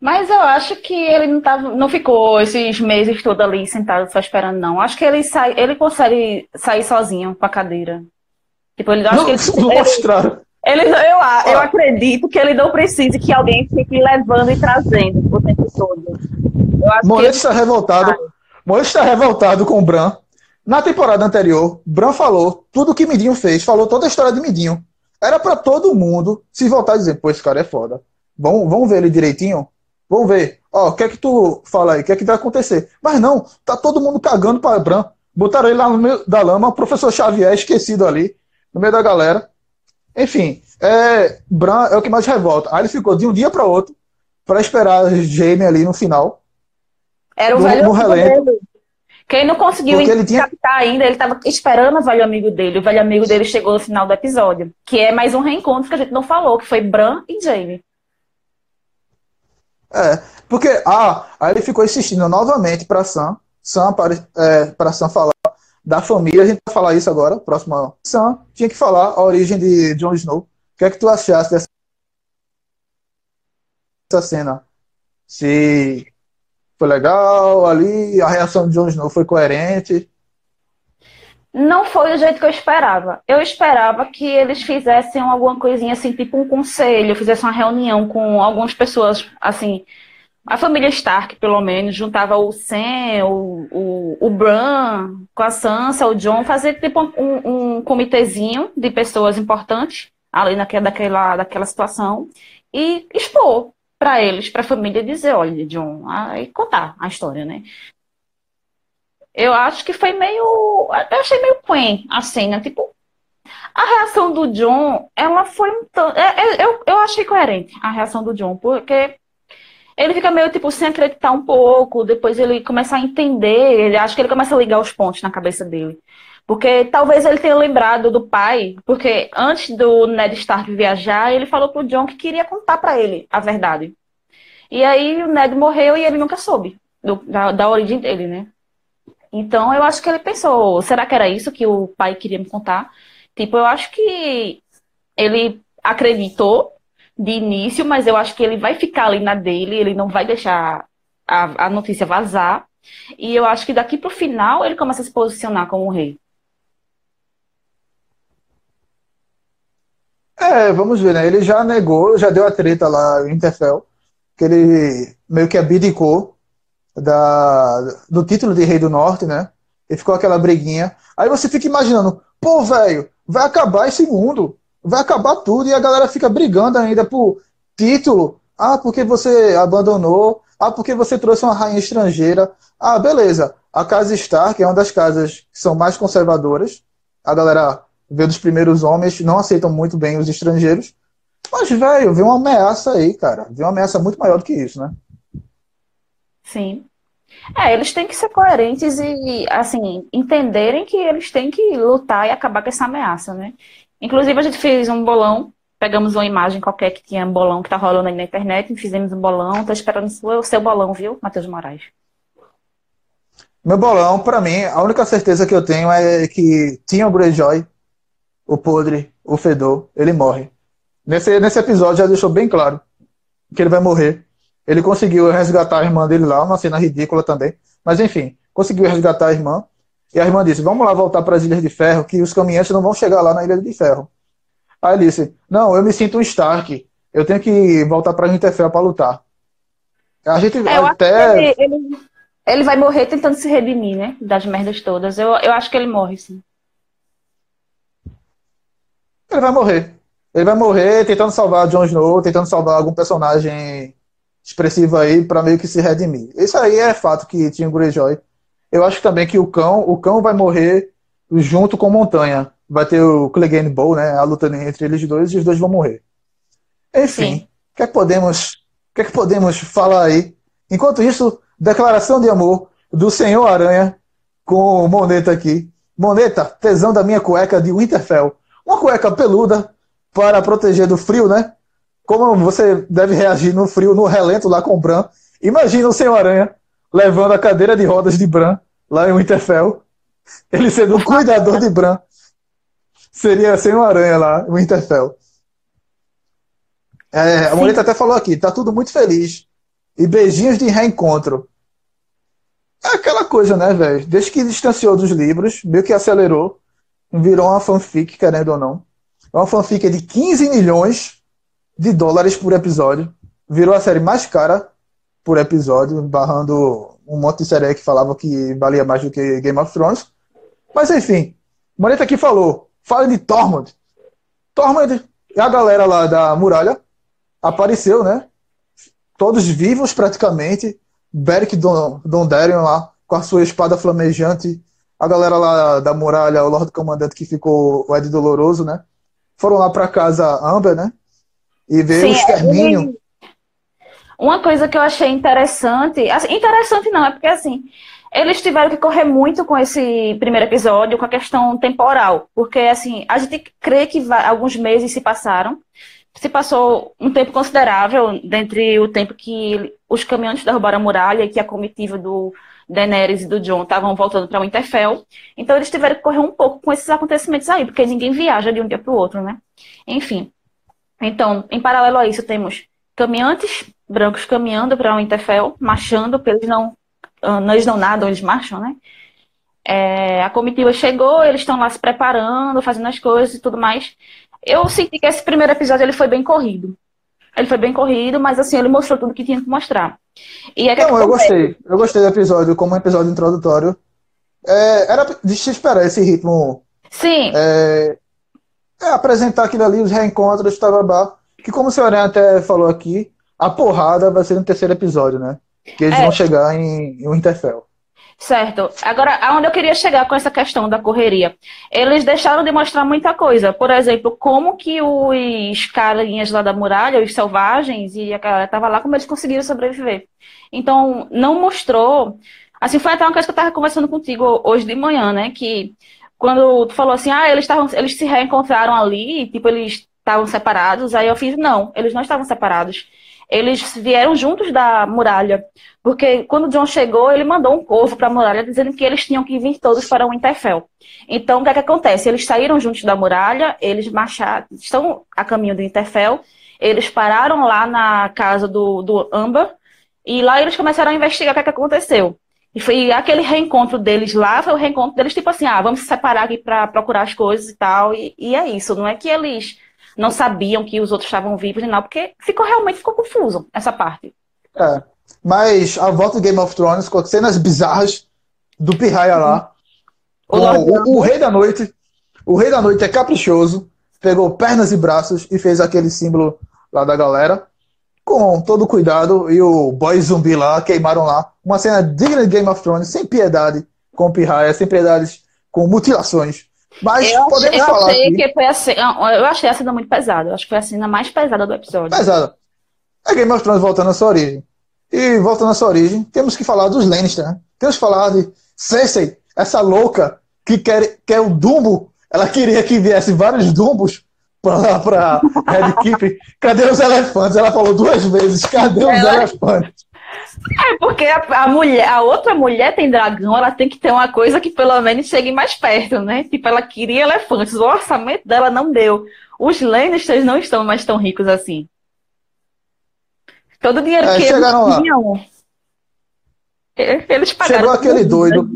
Mas eu acho que ele não, tava, não ficou esses meses todos ali sentado só esperando, não. Acho que ele sai, ele consegue sair sozinho com a cadeira. Tipo, ele acho Não, que ele, não ele, mostraram. ele- eu, eu acredito que ele não precise que alguém fique levando e trazendo o tempo todo. Ele está revoltado. Moleto está revoltado com o Bran. Na temporada anterior, Bran falou tudo que Midinho fez, falou toda a história de Midinho. Era pra todo mundo se voltar e dizer, pô, esse cara é foda. Vamos, vamos ver ele direitinho? Vamos ver. Ó, o que é que tu fala aí? O que é que vai acontecer? Mas não, tá todo mundo cagando para Bran. Botaram ele lá no meio da lama, o professor Xavier esquecido ali, no meio da galera. Enfim, é, Bran é o que mais revolta. Aí ele ficou de um dia para outro para esperar Jaime ali no final. Era o no- velho no relento. Quem não conseguiu Porque ele tinha- captar ainda, ele estava esperando o velho amigo dele. O velho amigo dele chegou no final do episódio. Que é mais um reencontro que a gente não falou, que foi Bran e Jaime. É, porque ah, aí ele ficou insistindo novamente para Sam, Sam para é, para Sam falar da família. A gente vai falar isso agora, próxima. Sam tinha que falar a origem de Jon Snow. O que é que tu achaste dessa dessa cena? Se foi legal ali, a reação de Jon Snow foi coerente. não foi do jeito que eu esperava. Eu esperava que eles fizessem alguma coisinha assim, tipo um conselho, fizessem uma reunião com algumas pessoas, assim, a família Stark, pelo menos, juntava o Sam, o, o, o Bran com a Sansa, o John, fazer tipo um, um comitezinho de pessoas importantes ali daquela, daquela situação e expor para eles, para a família, dizer, olha, John, aí contar a história, né? Eu acho que foi meio. Eu achei meio quen a cena. Tipo, a reação do John, ela foi um tanto. É, é, eu, eu achei coerente a reação do John, porque ele fica meio, tipo, sem acreditar um pouco, depois ele começa a entender, ele acho que ele começa a ligar os pontos na cabeça dele. Porque talvez ele tenha lembrado do pai, porque antes do Ned Stark viajar, ele falou pro John que queria contar para ele a verdade. E aí o Ned morreu e ele nunca soube do, da, da origem dele, né? Então eu acho que ele pensou, será que era isso que o pai queria me contar? Tipo, eu acho que ele acreditou de início, mas eu acho que ele vai ficar ali na dele, ele não vai deixar a, a notícia vazar. E eu acho que daqui pro final ele começa a se posicionar como rei. É, vamos ver, né? Ele já negou, já deu a treta lá em Interfell, que ele meio que abdicou da, do título de Rei do Norte, né? E ficou aquela briguinha. Aí você fica imaginando, pô, velho, vai acabar esse mundo, vai acabar tudo, e a galera fica brigando ainda por título. Ah, porque você abandonou. Ah, porque você trouxe uma rainha estrangeira. Ah, beleza. A casa Stark é uma das casas que são mais conservadoras. A galera vê dos primeiros homens, não aceitam muito bem os estrangeiros. Mas, velho, vê uma ameaça aí, cara. Vê uma ameaça muito maior do que isso, né? Sim. É, eles têm que ser coerentes e, assim, entenderem que eles têm que lutar e acabar com essa ameaça, né? Inclusive, a gente fez um bolão, pegamos uma imagem qualquer que tinha um bolão que tá rolando aí na internet, e fizemos um bolão. Tô esperando o seu bolão, viu, Matheus Moraes? Meu bolão, para mim, a única certeza que eu tenho é que tinha o Greyjoy, o podre, o fedor, ele morre. Nesse, nesse episódio já deixou bem claro que ele vai morrer. Ele conseguiu resgatar a irmã dele lá, uma cena ridícula também. Mas enfim, conseguiu resgatar a irmã. E a irmã disse: Vamos lá voltar para as Ilhas de Ferro, que os caminhantes não vão chegar lá na Ilha de Ferro. Aí ele disse: Não, eu me sinto um Stark. Eu tenho que voltar para Winterfell para lutar. A gente é, até. Ele, ele, ele, vai morrer tentando se redimir, né? Das merdas todas. Eu, eu acho que ele morre, sim. Ele vai morrer. Ele vai morrer tentando salvar Jon Snow, tentando salvar algum personagem expressiva aí para meio que se redimir. Isso aí é fato que tinha o Greyjoy. Eu acho também que o cão, o cão vai morrer junto com Montanha. Vai ter o Clegane Bowl, né? A luta entre eles dois e os dois vão morrer. Enfim, o que é que podemos, o que é que podemos falar aí? Enquanto isso, declaração de amor do Senhor Aranha com o Moneta aqui. Moneta, tesão da minha cueca de Winterfell. Uma cueca peluda para proteger do frio, né? como você deve reagir no frio, no relento lá com o Bran. Imagina o Senhor Aranha levando a cadeira de rodas de Bran lá em Winterfell. Ele sendo o cuidador de Bran. Seria Senhor Aranha lá em Winterfell. É, a Morita até falou aqui, tá tudo muito feliz. E beijinhos de reencontro. É aquela coisa, né, velho? Desde que distanciou dos livros, meio que acelerou, virou uma fanfic, querendo ou não. É uma fanfic de 15 milhões de dólares por episódio. Virou a série mais cara por episódio, barrando um monte de série que falava que valia mais do que Game of Thrones. Mas enfim, Maneta aqui falou, fala de Tormund. Tormund e a galera lá da muralha apareceu, né? Todos vivos praticamente. Beric Dondarrion lá com a sua espada flamejante. A galera lá da muralha, o Lord Comandante que ficou o Ed Doloroso, né? Foram lá para casa Amber, né? e ver Sim, o extermínio. Uma coisa que eu achei interessante, assim, interessante não, é porque assim, eles tiveram que correr muito com esse primeiro episódio, com a questão temporal, porque assim, a gente crê que alguns meses se passaram, se passou um tempo considerável dentre o tempo que os caminhões derrubaram a muralha e que a comitiva do Daenerys e do John estavam voltando para Winterfell. Então eles tiveram que correr um pouco com esses acontecimentos aí, porque ninguém viaja de um dia para o outro, né? Enfim. Então, em paralelo a isso, temos caminhantes brancos caminhando para Winterfell, marchando, porque eles não, ah, eles não nadam, eles marcham, né? É, a comitiva chegou, eles estão lá se preparando, fazendo as coisas e tudo mais. Eu senti que esse primeiro episódio ele foi bem corrido. Ele foi bem corrido, mas assim, ele mostrou tudo que tinha que mostrar. E é Não, eu gostei. Eu gostei do episódio como um episódio introdutório. É, era de se esperar esse ritmo. Sim. É, é apresentar aquilo ali, os reencontros, tababá. Que como o senhor até falou aqui, a porrada vai ser no terceiro episódio, né? Que eles é. vão chegar em, em Winterfell. Certo. Agora, aonde eu queria chegar com essa questão da correria? Eles deixaram de mostrar muita coisa. Por exemplo, como que os carinhas lá da muralha, os selvagens, e a galera tava lá, como eles conseguiram sobreviver. Então, não mostrou. Assim, foi até uma coisa que eu tava conversando contigo hoje de manhã, né? Que quando tu falou assim, ah, eles, tavam, eles se reencontraram ali, tipo, eles estavam separados. Aí eu fiz, não, eles não estavam separados eles vieram juntos da muralha, porque quando John chegou, ele mandou um corvo para a muralha dizendo que eles tinham que vir todos para o Winterfell. Então, o que, é que acontece? Eles saíram juntos da muralha, eles marcharam, estão a caminho do Winterfell, eles pararam lá na casa do, do Amber, e lá eles começaram a investigar o que, é que aconteceu. E foi aquele reencontro deles lá, foi o reencontro deles, tipo assim, ah, vamos se separar aqui para procurar as coisas e tal, e, e é isso, não é que eles não sabiam que os outros estavam vivos e não, porque ficou realmente ficou confuso essa parte. É. Mas a volta do Game of Thrones com cenas bizarras do Pirraia lá. O, o, o, Rei da Noite. O Rei da Noite é caprichoso. Pegou pernas e braços e fez aquele símbolo lá da galera. Com todo cuidado. E o boy zumbi lá, queimaram lá. Uma cena digna de Game of Thrones, sem piedade com o Pirraia, sem piedades com mutilações. Mas eu podemos eu falar. Achei que foi a cena, eu achei a cena muito pesada. Eu acho que foi a cena mais pesada do episódio. Pesada. É Game of Thrones voltando à sua origem. E voltando à sua origem, temos que falar dos Lannister, né? Temos que falar de Cersei, essa louca que quer, quer o Dumbo. Ela queria que viesse vários Dumbos pra, pra Red Keep. Cadê os elefantes? Ela falou duas vezes: cadê os ela... elefantes? É porque a, a, mulher, a outra mulher tem dragão, ela tem que ter uma coisa que pelo menos chegue mais perto, né? Tipo, ela queria elefantes, o orçamento dela não deu. Os Lannisters não estão mais tão ricos assim. Todo o dinheiro é, que eles tinham, eles pagaram. Chegou aquele doido.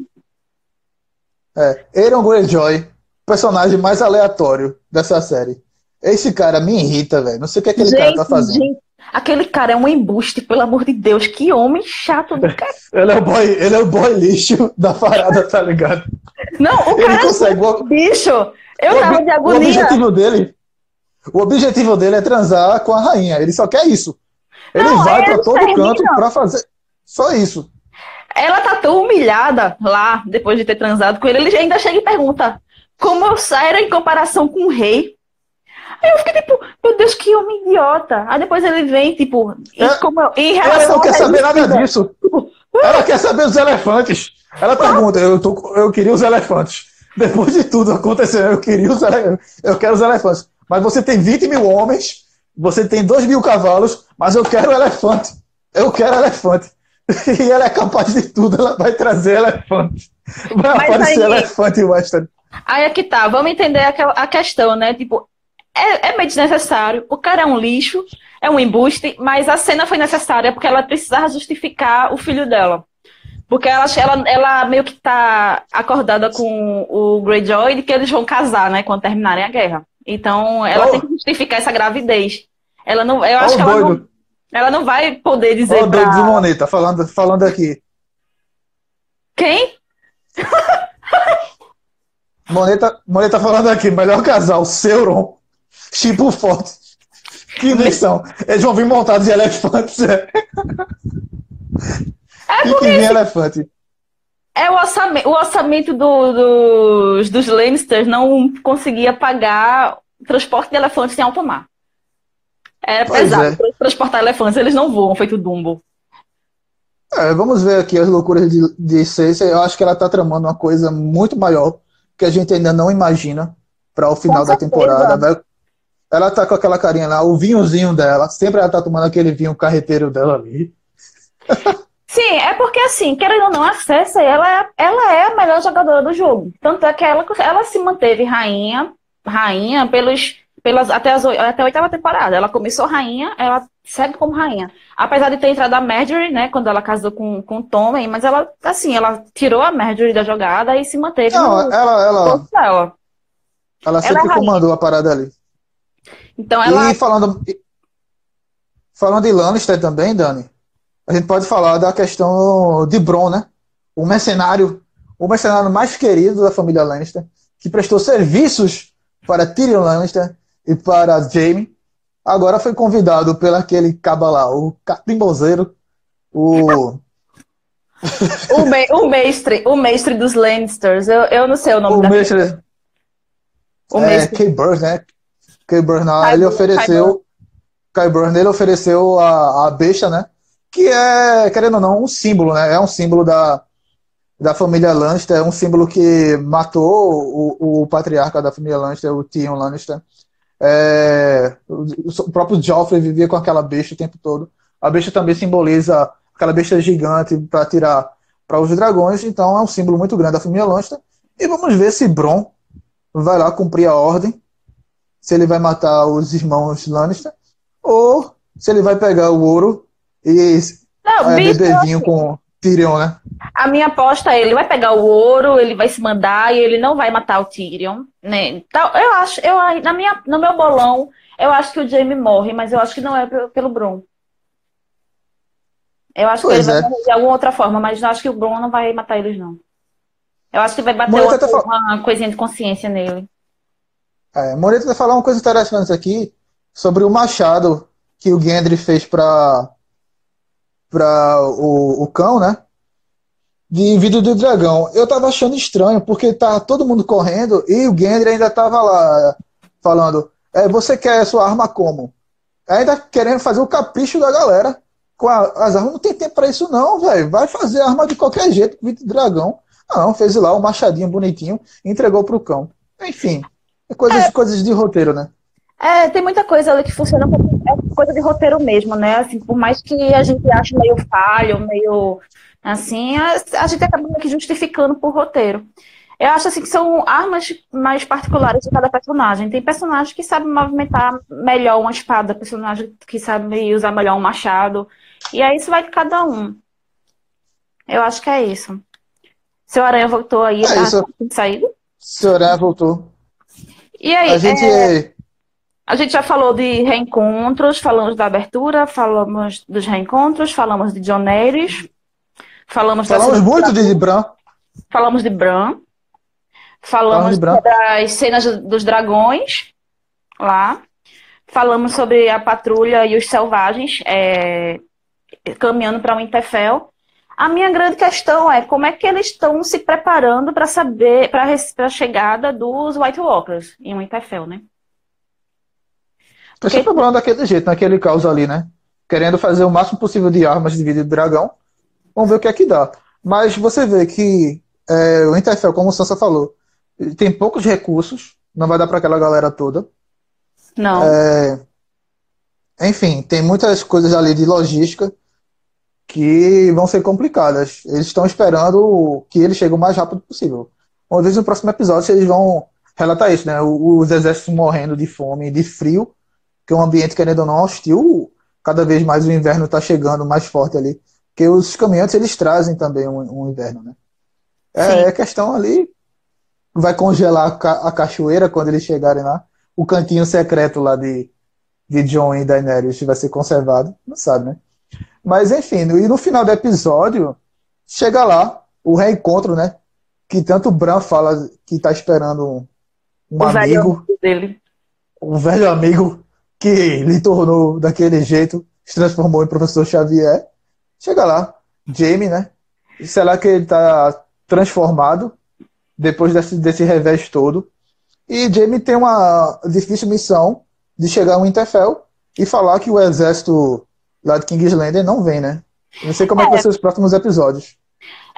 É, Aaron Greyjoy, personagem mais aleatório dessa série. Esse cara me irrita, velho. Não sei o que aquele gente, cara tá fazendo. Gente, Aquele cara é um embuste, pelo amor de Deus. Que homem chato do cara. ele, é o boy, ele é o boy lixo da parada, tá ligado? Não, o ele cara consegue... é bicho. Eu o tava de agonia. O objetivo dele, o objetivo dele é transar com a rainha. Ele só quer isso. Ele Não, vai para todo termina. canto para fazer só isso. Ela tá tão humilhada lá, depois de ter transado com ele, ele ainda chega e pergunta como eu saio em comparação com o rei. Aí eu fiquei tipo, meu Deus, que homem idiota. Aí depois ele vem, tipo, é, como, em relação Ela não quer saber nada disso. Ela quer saber dos elefantes. Ela pergunta, eu, tô, eu queria os elefantes. Depois de tudo aconteceu, eu queria os eu quero os elefantes. Mas você tem 20 mil homens, você tem 2 mil cavalos, mas eu quero elefante. Eu quero elefante. E ela é capaz de tudo, ela vai trazer elefante. Vai mas aparecer aí, elefante em Western. Aí é que tá, vamos entender a, a questão, né? Tipo, é, é meio desnecessário. O cara é um lixo, é um embuste, mas a cena foi necessária porque ela precisava justificar o filho dela. Porque ela, ela, ela meio que tá acordada com o Greyjoy de que eles vão casar, né, quando terminarem a guerra. Então, ela oh. tem que justificar essa gravidez. Ela não, eu acho oh, que ela não, ela não vai poder dizer. Ô, oh, pra... de Moneta, falando, falando aqui. Quem? Moneta, Moneta falando aqui, melhor casal, Sauron Tipo forte. Que invenção. Eles vão vir montados de elefantes. É, é porque que elefante. É o orçamento, o orçamento do, dos, dos Lannisters não conseguia pagar transporte de elefantes em alto mar. É pois pesado é. transportar elefantes, eles não voam, feito Dumbo. É, vamos ver aqui as loucuras de, de Cersei. Eu acho que ela está tramando uma coisa muito maior que a gente ainda não imagina para o final da temporada. Vai, ela tá com aquela carinha lá, o vinhozinho dela. Sempre ela tá tomando aquele vinho carreteiro dela ali. Sim, é porque assim, querendo ou não, a Cersei, ela, é, ela é a melhor jogadora do jogo. Tanto é que ela, ela se manteve rainha, rainha pelos, pelas, até, as, até a oitava temporada. Ela começou rainha, ela segue como rainha. Apesar de ter entrado a Marjorie, né, quando ela casou com, com o Tommen, mas ela, assim, ela tirou a Marjorie da jogada e se manteve Não, no ela, ela, dela. ela sempre é rainha. comandou a parada ali. Então ela. E falando, falando de Lannister também, Dani, a gente pode falar da questão de Bron, né? O mercenário, o mercenário mais querido da família Lannister, que prestou serviços para Tyrion Lannister e para Jaime, agora foi convidado pelo aquele caba lá, o catimbozeiro, o... O, me, o mestre, o mestre dos Lannisters, eu, eu não sei o nome o da mestre, O é, Burns, né? Kay Kai ele Burns, ofereceu, Kai Burns, ele ofereceu a, a besta, né? Que é, querendo ou não, um símbolo, né? É um símbolo da, da família Lannister, é um símbolo que matou o, o patriarca da família Lannister, o Tyrion Lannister. É, o, o próprio Joffrey vivia com aquela besta o tempo todo. A besta também simboliza aquela besta gigante para tirar para os dragões, então é um símbolo muito grande da família Lannister. E vamos ver se Bron vai lá cumprir a ordem, se ele vai matar os irmãos Lannister, ou se ele vai pegar o ouro e Não, é, beber vinho com Tyrion, né? a minha aposta é ele vai pegar o ouro, ele vai se mandar e ele não vai matar o Tyrion, né? Então, eu acho, eu na minha, no meu bolão, eu acho que o Jaime morre, mas eu acho que não é pelo, Bron. Eu acho Pois que ele é. vai morrer de alguma outra forma, mas eu acho que o Bron não vai matar eles, não. Eu acho que vai bater uma, tá uma coisinha de consciência nele. É, Moreto vai falar uma coisa interessante aqui sobre o machado que o Gendry fez para para o, o cão, né? De vidro do dragão. Eu tava achando estranho, porque tá todo mundo correndo e o Gendry ainda tava lá falando: é, você quer a sua arma como? Ainda querendo fazer o capricho da galera com a- as armas. Não tem tempo pra isso, não, velho. Vai fazer arma de qualquer jeito, vidro do dragão. Não, fez lá o machadinho bonitinho entregou pro cão. Enfim, é coisas, coisas de roteiro, né? É, tem muita coisa ali que funciona como é coisa de roteiro mesmo, né? Assim, por mais que a gente ache meio falho, meio assim, a, a gente acaba meio que justificando por roteiro. Eu acho assim que são armas mais particulares de cada personagem. Tem personagem que sabe movimentar melhor uma espada, personagem que sabe usar melhor um machado. E aí isso vai de cada um. Eu acho que é isso. Seu Aranha voltou aí, É tá isso. saído. Senhora voltou. E aí, A gente. é, a gente já falou de reencontros, falamos da abertura, falamos dos reencontros, falamos de John Ares, falamos, Falamos muito de Bran. falamos de Bran, Falamos falamos de Bran. das cenas dos dragões lá, falamos sobre a patrulha e os selvagens é, caminhando para o Winterfell. A minha grande questão é como é que eles estão se preparando para saber para a chegada dos White Walkers em Winterfell, né? Tô sempre falando daquele jeito, naquele caos ali, né? Querendo fazer o máximo possível de armas de vida de dragão. Vamos ver o que é que dá. Mas você vê que é, o Interfell, como o Sansa falou, tem poucos recursos. Não vai dar para aquela galera toda. Não. É, enfim, tem muitas coisas ali de logística que vão ser complicadas. Eles estão esperando que ele chegue o mais rápido possível. Uma vez no próximo episódio eles vão relatar isso, né? Os exércitos morrendo de fome, de frio, que é um ambiente, querendo ou não, hostil. Cada vez mais o inverno está chegando mais forte ali. Porque os caminhantes, eles trazem também um, um inverno, né? É, é questão ali. Vai congelar a, ca- a cachoeira quando eles chegarem lá. O cantinho secreto lá de, de John e Daenerys vai ser conservado. Não sabe, né? Mas enfim, e no final do episódio, chega lá o reencontro, né? Que tanto o Bran fala que tá esperando um, o velho amigo, dele. um velho amigo que lhe tornou daquele jeito, se transformou em professor Xavier. Chega lá, Jamie, né? Será que ele tá transformado depois desse, desse revés todo? E Jamie tem uma difícil missão de chegar ao Winterfell e falar que o exército lá de King's Landing não vem, né? Não sei como é, que vai ser os próximos episódios.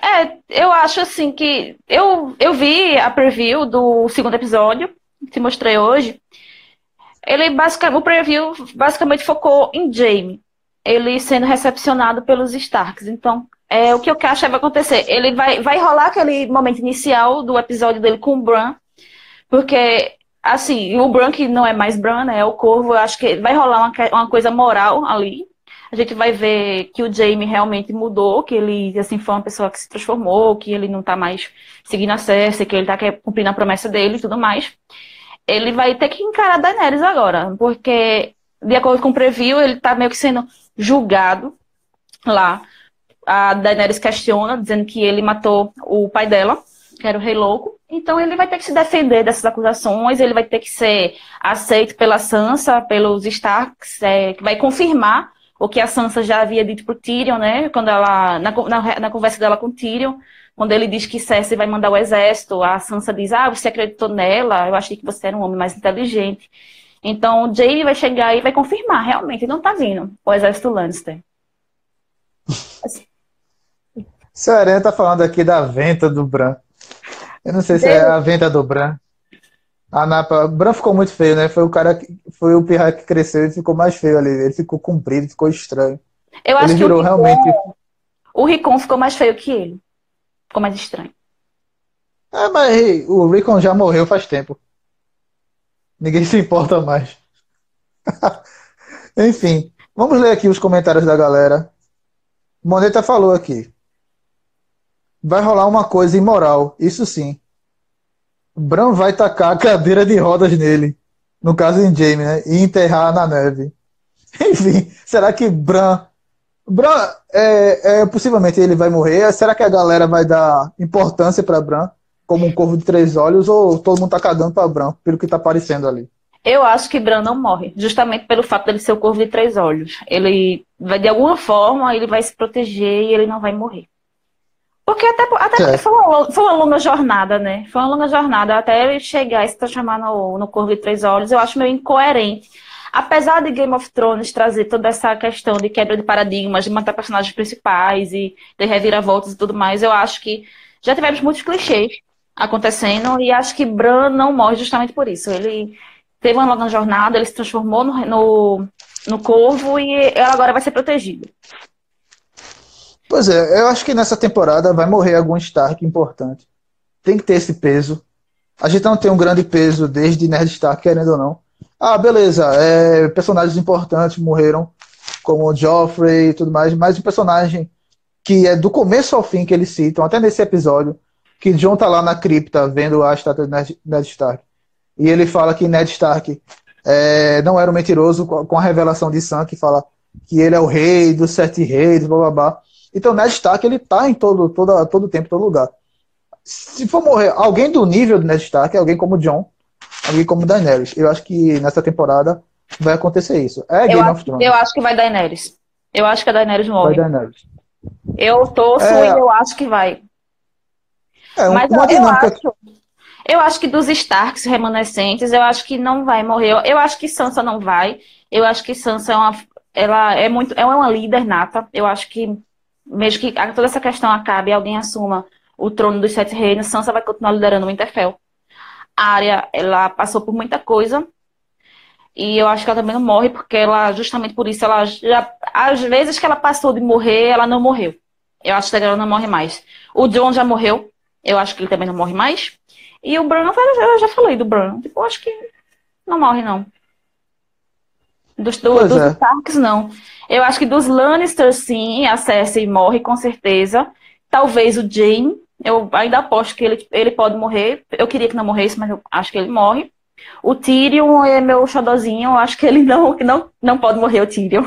É, eu acho assim que. Eu, eu vi a preview do segundo episódio, que mostrei hoje. Ele basicamente, o preview basicamente focou em Jaime. Ele sendo recepcionado pelos Starks. Então, é, o que eu acho que vai acontecer? Ele vai, vai rolar aquele momento inicial do episódio dele com o Bran, porque assim, o Bran que não é mais Bran, né? É o Corvo, eu acho que vai rolar uma, uma coisa moral ali. A gente vai ver que o Jaime realmente mudou, que ele, assim, foi uma pessoa que se transformou, que ele não tá mais seguindo a Cersei, que ele tá cumprindo a promessa dele e tudo mais. Ele vai ter que encarar Daenerys agora, porque, de acordo com o preview, ele tá meio que sendo julgado lá. A Daenerys questiona, dizendo que ele matou o pai dela, que era o Rei Louco. Então ele vai ter que se defender dessas acusações, ele vai ter que ser aceito pela Sansa, pelos Starks, é, que vai confirmar o que a Sansa já havia dito pro Tyrion, né? Quando ela na, na, na, conversa dela com Tyrion, quando ele diz que Cersei vai mandar o exército, a Sansa diz: "Ah, você acreditou nela? Eu achei que você era um homem mais inteligente". Então, o Jaime vai chegar e vai confirmar, realmente, não tá vindo o exército Lannister. Assim. Serena tá falando aqui da venta do Bran. Eu não sei se é a venda do Bran. A Napa, Bran ficou muito feio, né? Foi o cara que foi o pirra que cresceu e ficou mais feio ali. Ele ficou comprido, ficou estranho. Eu acho ele que virou o Ricon, realmente. O Ricon ficou mais feio que ele. Ficou mais estranho. É, mas o Ricon já morreu faz tempo. Ninguém se importa mais. Enfim, vamos ler aqui os comentários da galera. Moneta falou aqui vai rolar uma coisa imoral, isso sim. Bran vai tacar a cadeira de rodas nele, no caso em Jaime, né? E enterrar na neve. Enfim, será que Bran. Bran, é, é, possivelmente ele vai morrer? Será que a galera vai dar importância para Bran como um corvo de três olhos ou todo mundo tá cagando para Bran, pelo que tá aparecendo ali? Eu acho que Bran não morre, justamente pelo fato dele ser o corvo de três olhos. Ele vai, de alguma forma, ele vai se proteger e ele não vai morrer. Porque até, até porque foi uma, foi uma longa jornada, né? Foi uma longa jornada até ele chegar e se transformar no, no Corvo de Três Olhos. Eu acho meio incoerente. Apesar de Game of Thrones trazer toda essa questão de quebra de paradigmas, de matar personagens principais e de reviravoltas e tudo mais, eu acho que já tivemos muitos clichês acontecendo e acho que Bran não morre justamente por isso. Ele teve uma longa jornada, ele se transformou no, no, no Corvo e agora vai ser protegido. Pois é, eu acho que nessa temporada vai morrer algum Stark importante. Tem que ter esse peso. A gente não tem um grande peso desde Nerd Stark, querendo ou não. Ah, beleza, é, personagens importantes morreram, como Joffrey e tudo mais, mas o personagem que é do começo ao fim que eles citam, até nesse episódio, que John tá lá na cripta vendo a estátua de Ned, Ned Stark. E ele fala que Ned Stark é, não era um mentiroso com a revelação de Sam, que fala que ele é o rei dos sete reis, blá blá blá. Então, Ned Stark, ele tá em todo, todo, todo tempo, todo lugar. Se for morrer alguém do nível do Ned Stark, alguém como John, alguém como Daenerys. Eu acho que nessa temporada vai acontecer isso. É Game eu of Thrones. Eu acho que vai Daenerys. Eu acho que a Daenerys morre. Vai Daenerys. Eu torço é... e eu acho que vai. É, um, Mas uma eu, eu acho, eu acho que dos Starks remanescentes, eu acho que não vai morrer. Eu acho que Sansa não vai. Eu acho que Sansa é uma, ela é muito, é uma líder nata. Eu acho que mesmo que toda essa questão acabe e alguém assuma o trono dos sete reinos, Sansa vai continuar liderando o Winterfell. A Arya, ela passou por muita coisa e eu acho que ela também não morre porque ela, justamente por isso, ela já, às vezes que ela passou de morrer, ela não morreu. Eu acho que ela não morre mais. O John já morreu, eu acho que ele também não morre mais. E o Bran, eu já falei do Bran, tipo, eu acho que não morre não. Dos, do, dos é. Starks, não. Eu acho que dos Lannister, sim, a Cersei morre, com certeza. Talvez o Jaime. Eu ainda aposto que ele, ele pode morrer. Eu queria que não morresse, mas eu acho que ele morre. O Tyrion é meu xodozinho. Eu acho que ele não, não, não pode morrer, o Tyrion.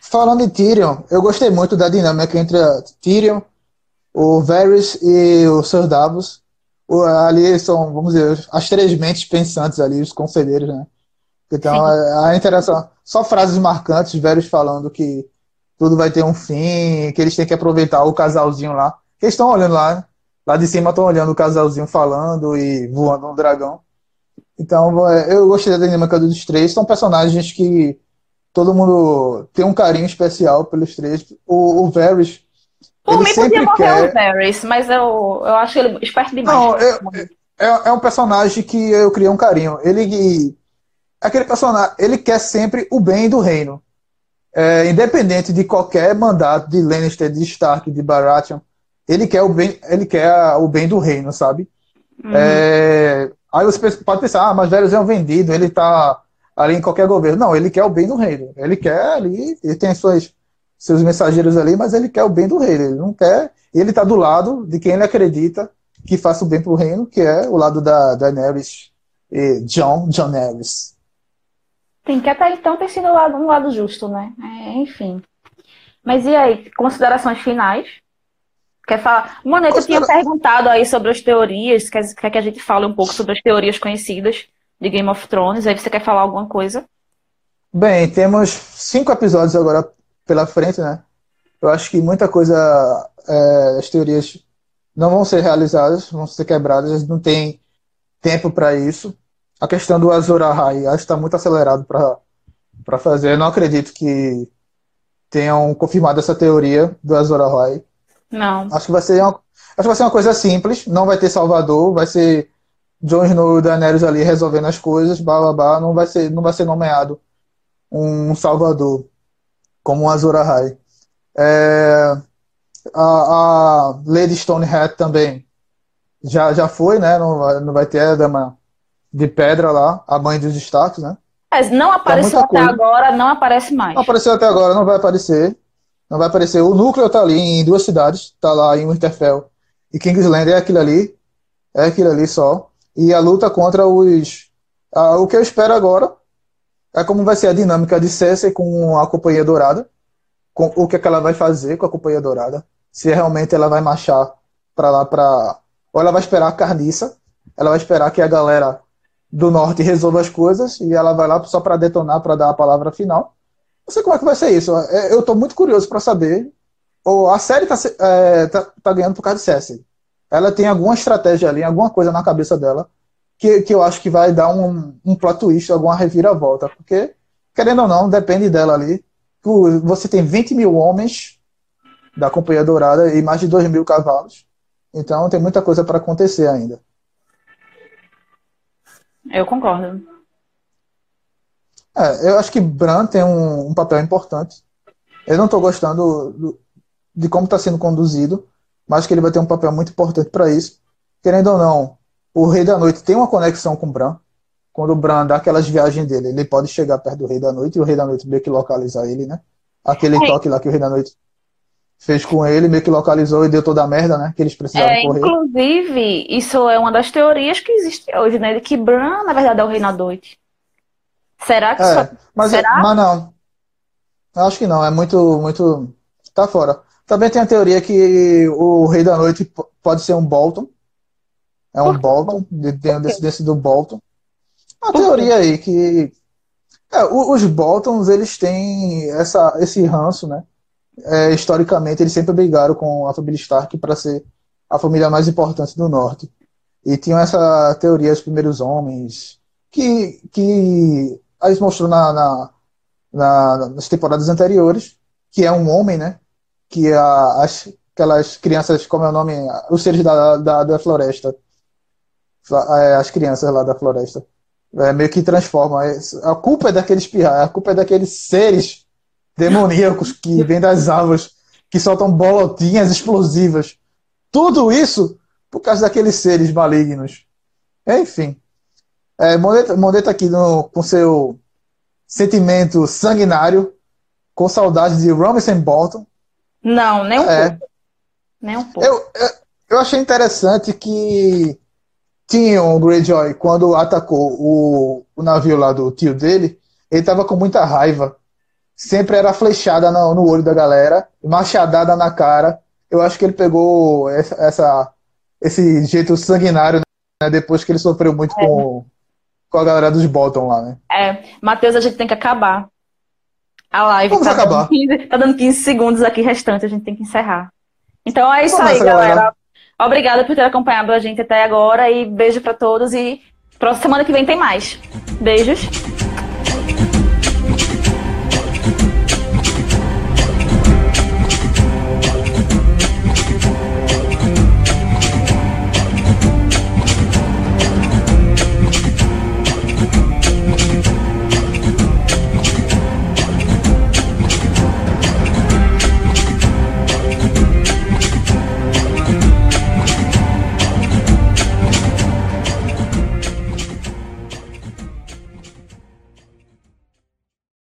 Falando em Tyrion, eu gostei muito da dinâmica entre Tyrion, o Varys e o Sir Davos. Ali são, vamos dizer, as três mentes pensantes ali, os conselheiros, né? Então, a, a interação. Só frases marcantes, velhos falando que tudo vai ter um fim, que eles têm que aproveitar o casalzinho lá. Eles estão olhando lá, lá de cima estão olhando o casalzinho falando e voando um dragão. Então, é, eu gostei da dinâmica dos três. São personagens que todo mundo tem um carinho especial pelos três. O, o Varys. Por mim podia morrer quer... o Varys, mas eu, eu acho ele esperto demais. Não, é, é, é um personagem que eu criei um carinho. Ele aquele personagem, ele quer sempre o bem do reino. É, independente de qualquer mandato de Lannister, de Stark, de Baratheon, ele quer o bem, ele quer o bem do reino, sabe? Uhum. É, Aí você pode pensar, ah, mas Velhos é um vendido, ele tá ali em qualquer governo. Não, ele quer o bem do reino. Ele quer ali, ele tem suas, seus mensageiros ali, mas ele quer o bem do reino. Ele não quer. Ele tá do lado de quem ele acredita que faça o bem pro reino, que é o lado da Daenerys e John, John Harris. Tem que até então ter sido um lado, um lado justo, né? É, enfim. Mas e aí, considerações finais? Quer falar? Moneta Considera... tinha perguntado aí sobre as teorias, quer, quer que a gente fale um pouco sobre as teorias conhecidas de Game of Thrones. Aí você quer falar alguma coisa? Bem, temos cinco episódios agora pela frente, né? Eu acho que muita coisa, é, as teorias não vão ser realizadas, vão ser quebradas, a gente não tem tempo para isso. A questão do Azor Ahai, acho que está muito acelerado para fazer. Eu não acredito que tenham confirmado essa teoria do Azor Ahai. Não. Acho que vai ser uma, acho que vai ser uma coisa simples, não vai ter Salvador, vai ser Jon Snow e Daenerys ali resolvendo as coisas, blá, blá, blá, não vai ser, não vai ser nomeado um Salvador como um Azor Ahai. É, a, a Lady Stonehead também já, já foi, né? Não não vai ter a dama de pedra lá, a mãe dos destaques, né? Mas não apareceu até coisa. agora, não aparece mais. Não apareceu até agora, não vai aparecer. Não vai aparecer. O núcleo tá ali em duas cidades, tá lá em Winterfell e Kingsland é aquilo ali. É aquilo ali só. E a luta contra os. Ah, o que eu espero agora é como vai ser a dinâmica de Cersei com a Companhia Dourada. Com o que, é que ela vai fazer com a Companhia Dourada. Se realmente ela vai marchar para lá para. Ou ela vai esperar a carniça. Ela vai esperar que a galera do norte resolva as coisas e ela vai lá só para detonar, para dar a palavra final. Não sei como é que vai ser isso. É, eu estou muito curioso para saber. Ou a série está é, tá, tá ganhando por causa de Cersei. Ela tem alguma estratégia ali, alguma coisa na cabeça dela que, que eu acho que vai dar um, um plot twist, alguma reviravolta. Porque, querendo ou não, depende dela ali. Você tem 20 mil homens da Companhia Dourada e mais de 2 mil cavalos. Então tem muita coisa para acontecer ainda. Eu concordo. É, eu acho que Bran tem um, um papel importante. Eu não estou gostando do, de como está sendo conduzido, mas que ele vai ter um papel muito importante para isso. Querendo ou não, o Rei da Noite tem uma conexão com o Bran. Quando o Bran dá aquelas viagens dele, ele pode chegar perto do Rei da Noite e o Rei da Noite meio que localizar ele, né? Aquele é. toque lá que o Rei da Noite fez com ele, meio que localizou e deu toda a merda, né? Que eles precisavam é, correr. Inclusive, isso é uma das teorias que existe hoje, né? De que Bran, na verdade, é o Rei da Noite. Será que é, só... Mas, é, Será? mas não. Acho que não, é muito, muito. Tá fora. Também tem a teoria que o Rei da Noite pode ser um Bolton. É um Bolton, tem a descendência do Bolton. Uma teoria aí que. É, os Boltons, eles têm essa, esse ranço, né? É, historicamente, eles sempre brigaram com a família Stark para ser a família mais importante do Norte. E tinham essa teoria, os primeiros homens, que, que a gente mostrou na, na, na, nas temporadas anteriores, que é um homem, né? Que a, as, aquelas crianças, como é o nome? Os seres da, da, da floresta. É, as crianças lá da floresta. É, meio que transforma. É, a culpa é daqueles pirraias, a culpa é daqueles seres demoníacos que vêm das árvores, que soltam bolotinhas explosivas. Tudo isso por causa daqueles seres malignos. Enfim. É, Moneta, aqui no, com seu sentimento sanguinário, com saudade de Robinson Bolton. Não, nem um é, pouco. Nem um pouco. Eu, eu, eu achei interessante que Tyrion Greyjoy, quando atacou o, o navio lá do tio dele, ele tava com muita raiva. Sempre era flechada no, no olho da galera, machadada na cara. Eu acho que ele pegou essa, essa esse jeito sanguinário né, depois que ele sofreu muito é. com, com a galera dos Bolton lá, né? É, Matheus, a gente tem que acabar. A live Vamos tá, acabar. Dando 15, tá dando 15 segundos aqui restante, a gente tem que encerrar. Então é isso aí, galera. galera. Obrigada por ter acompanhado a gente até agora e beijo para todos e próxima semana que vem tem mais. Beijos.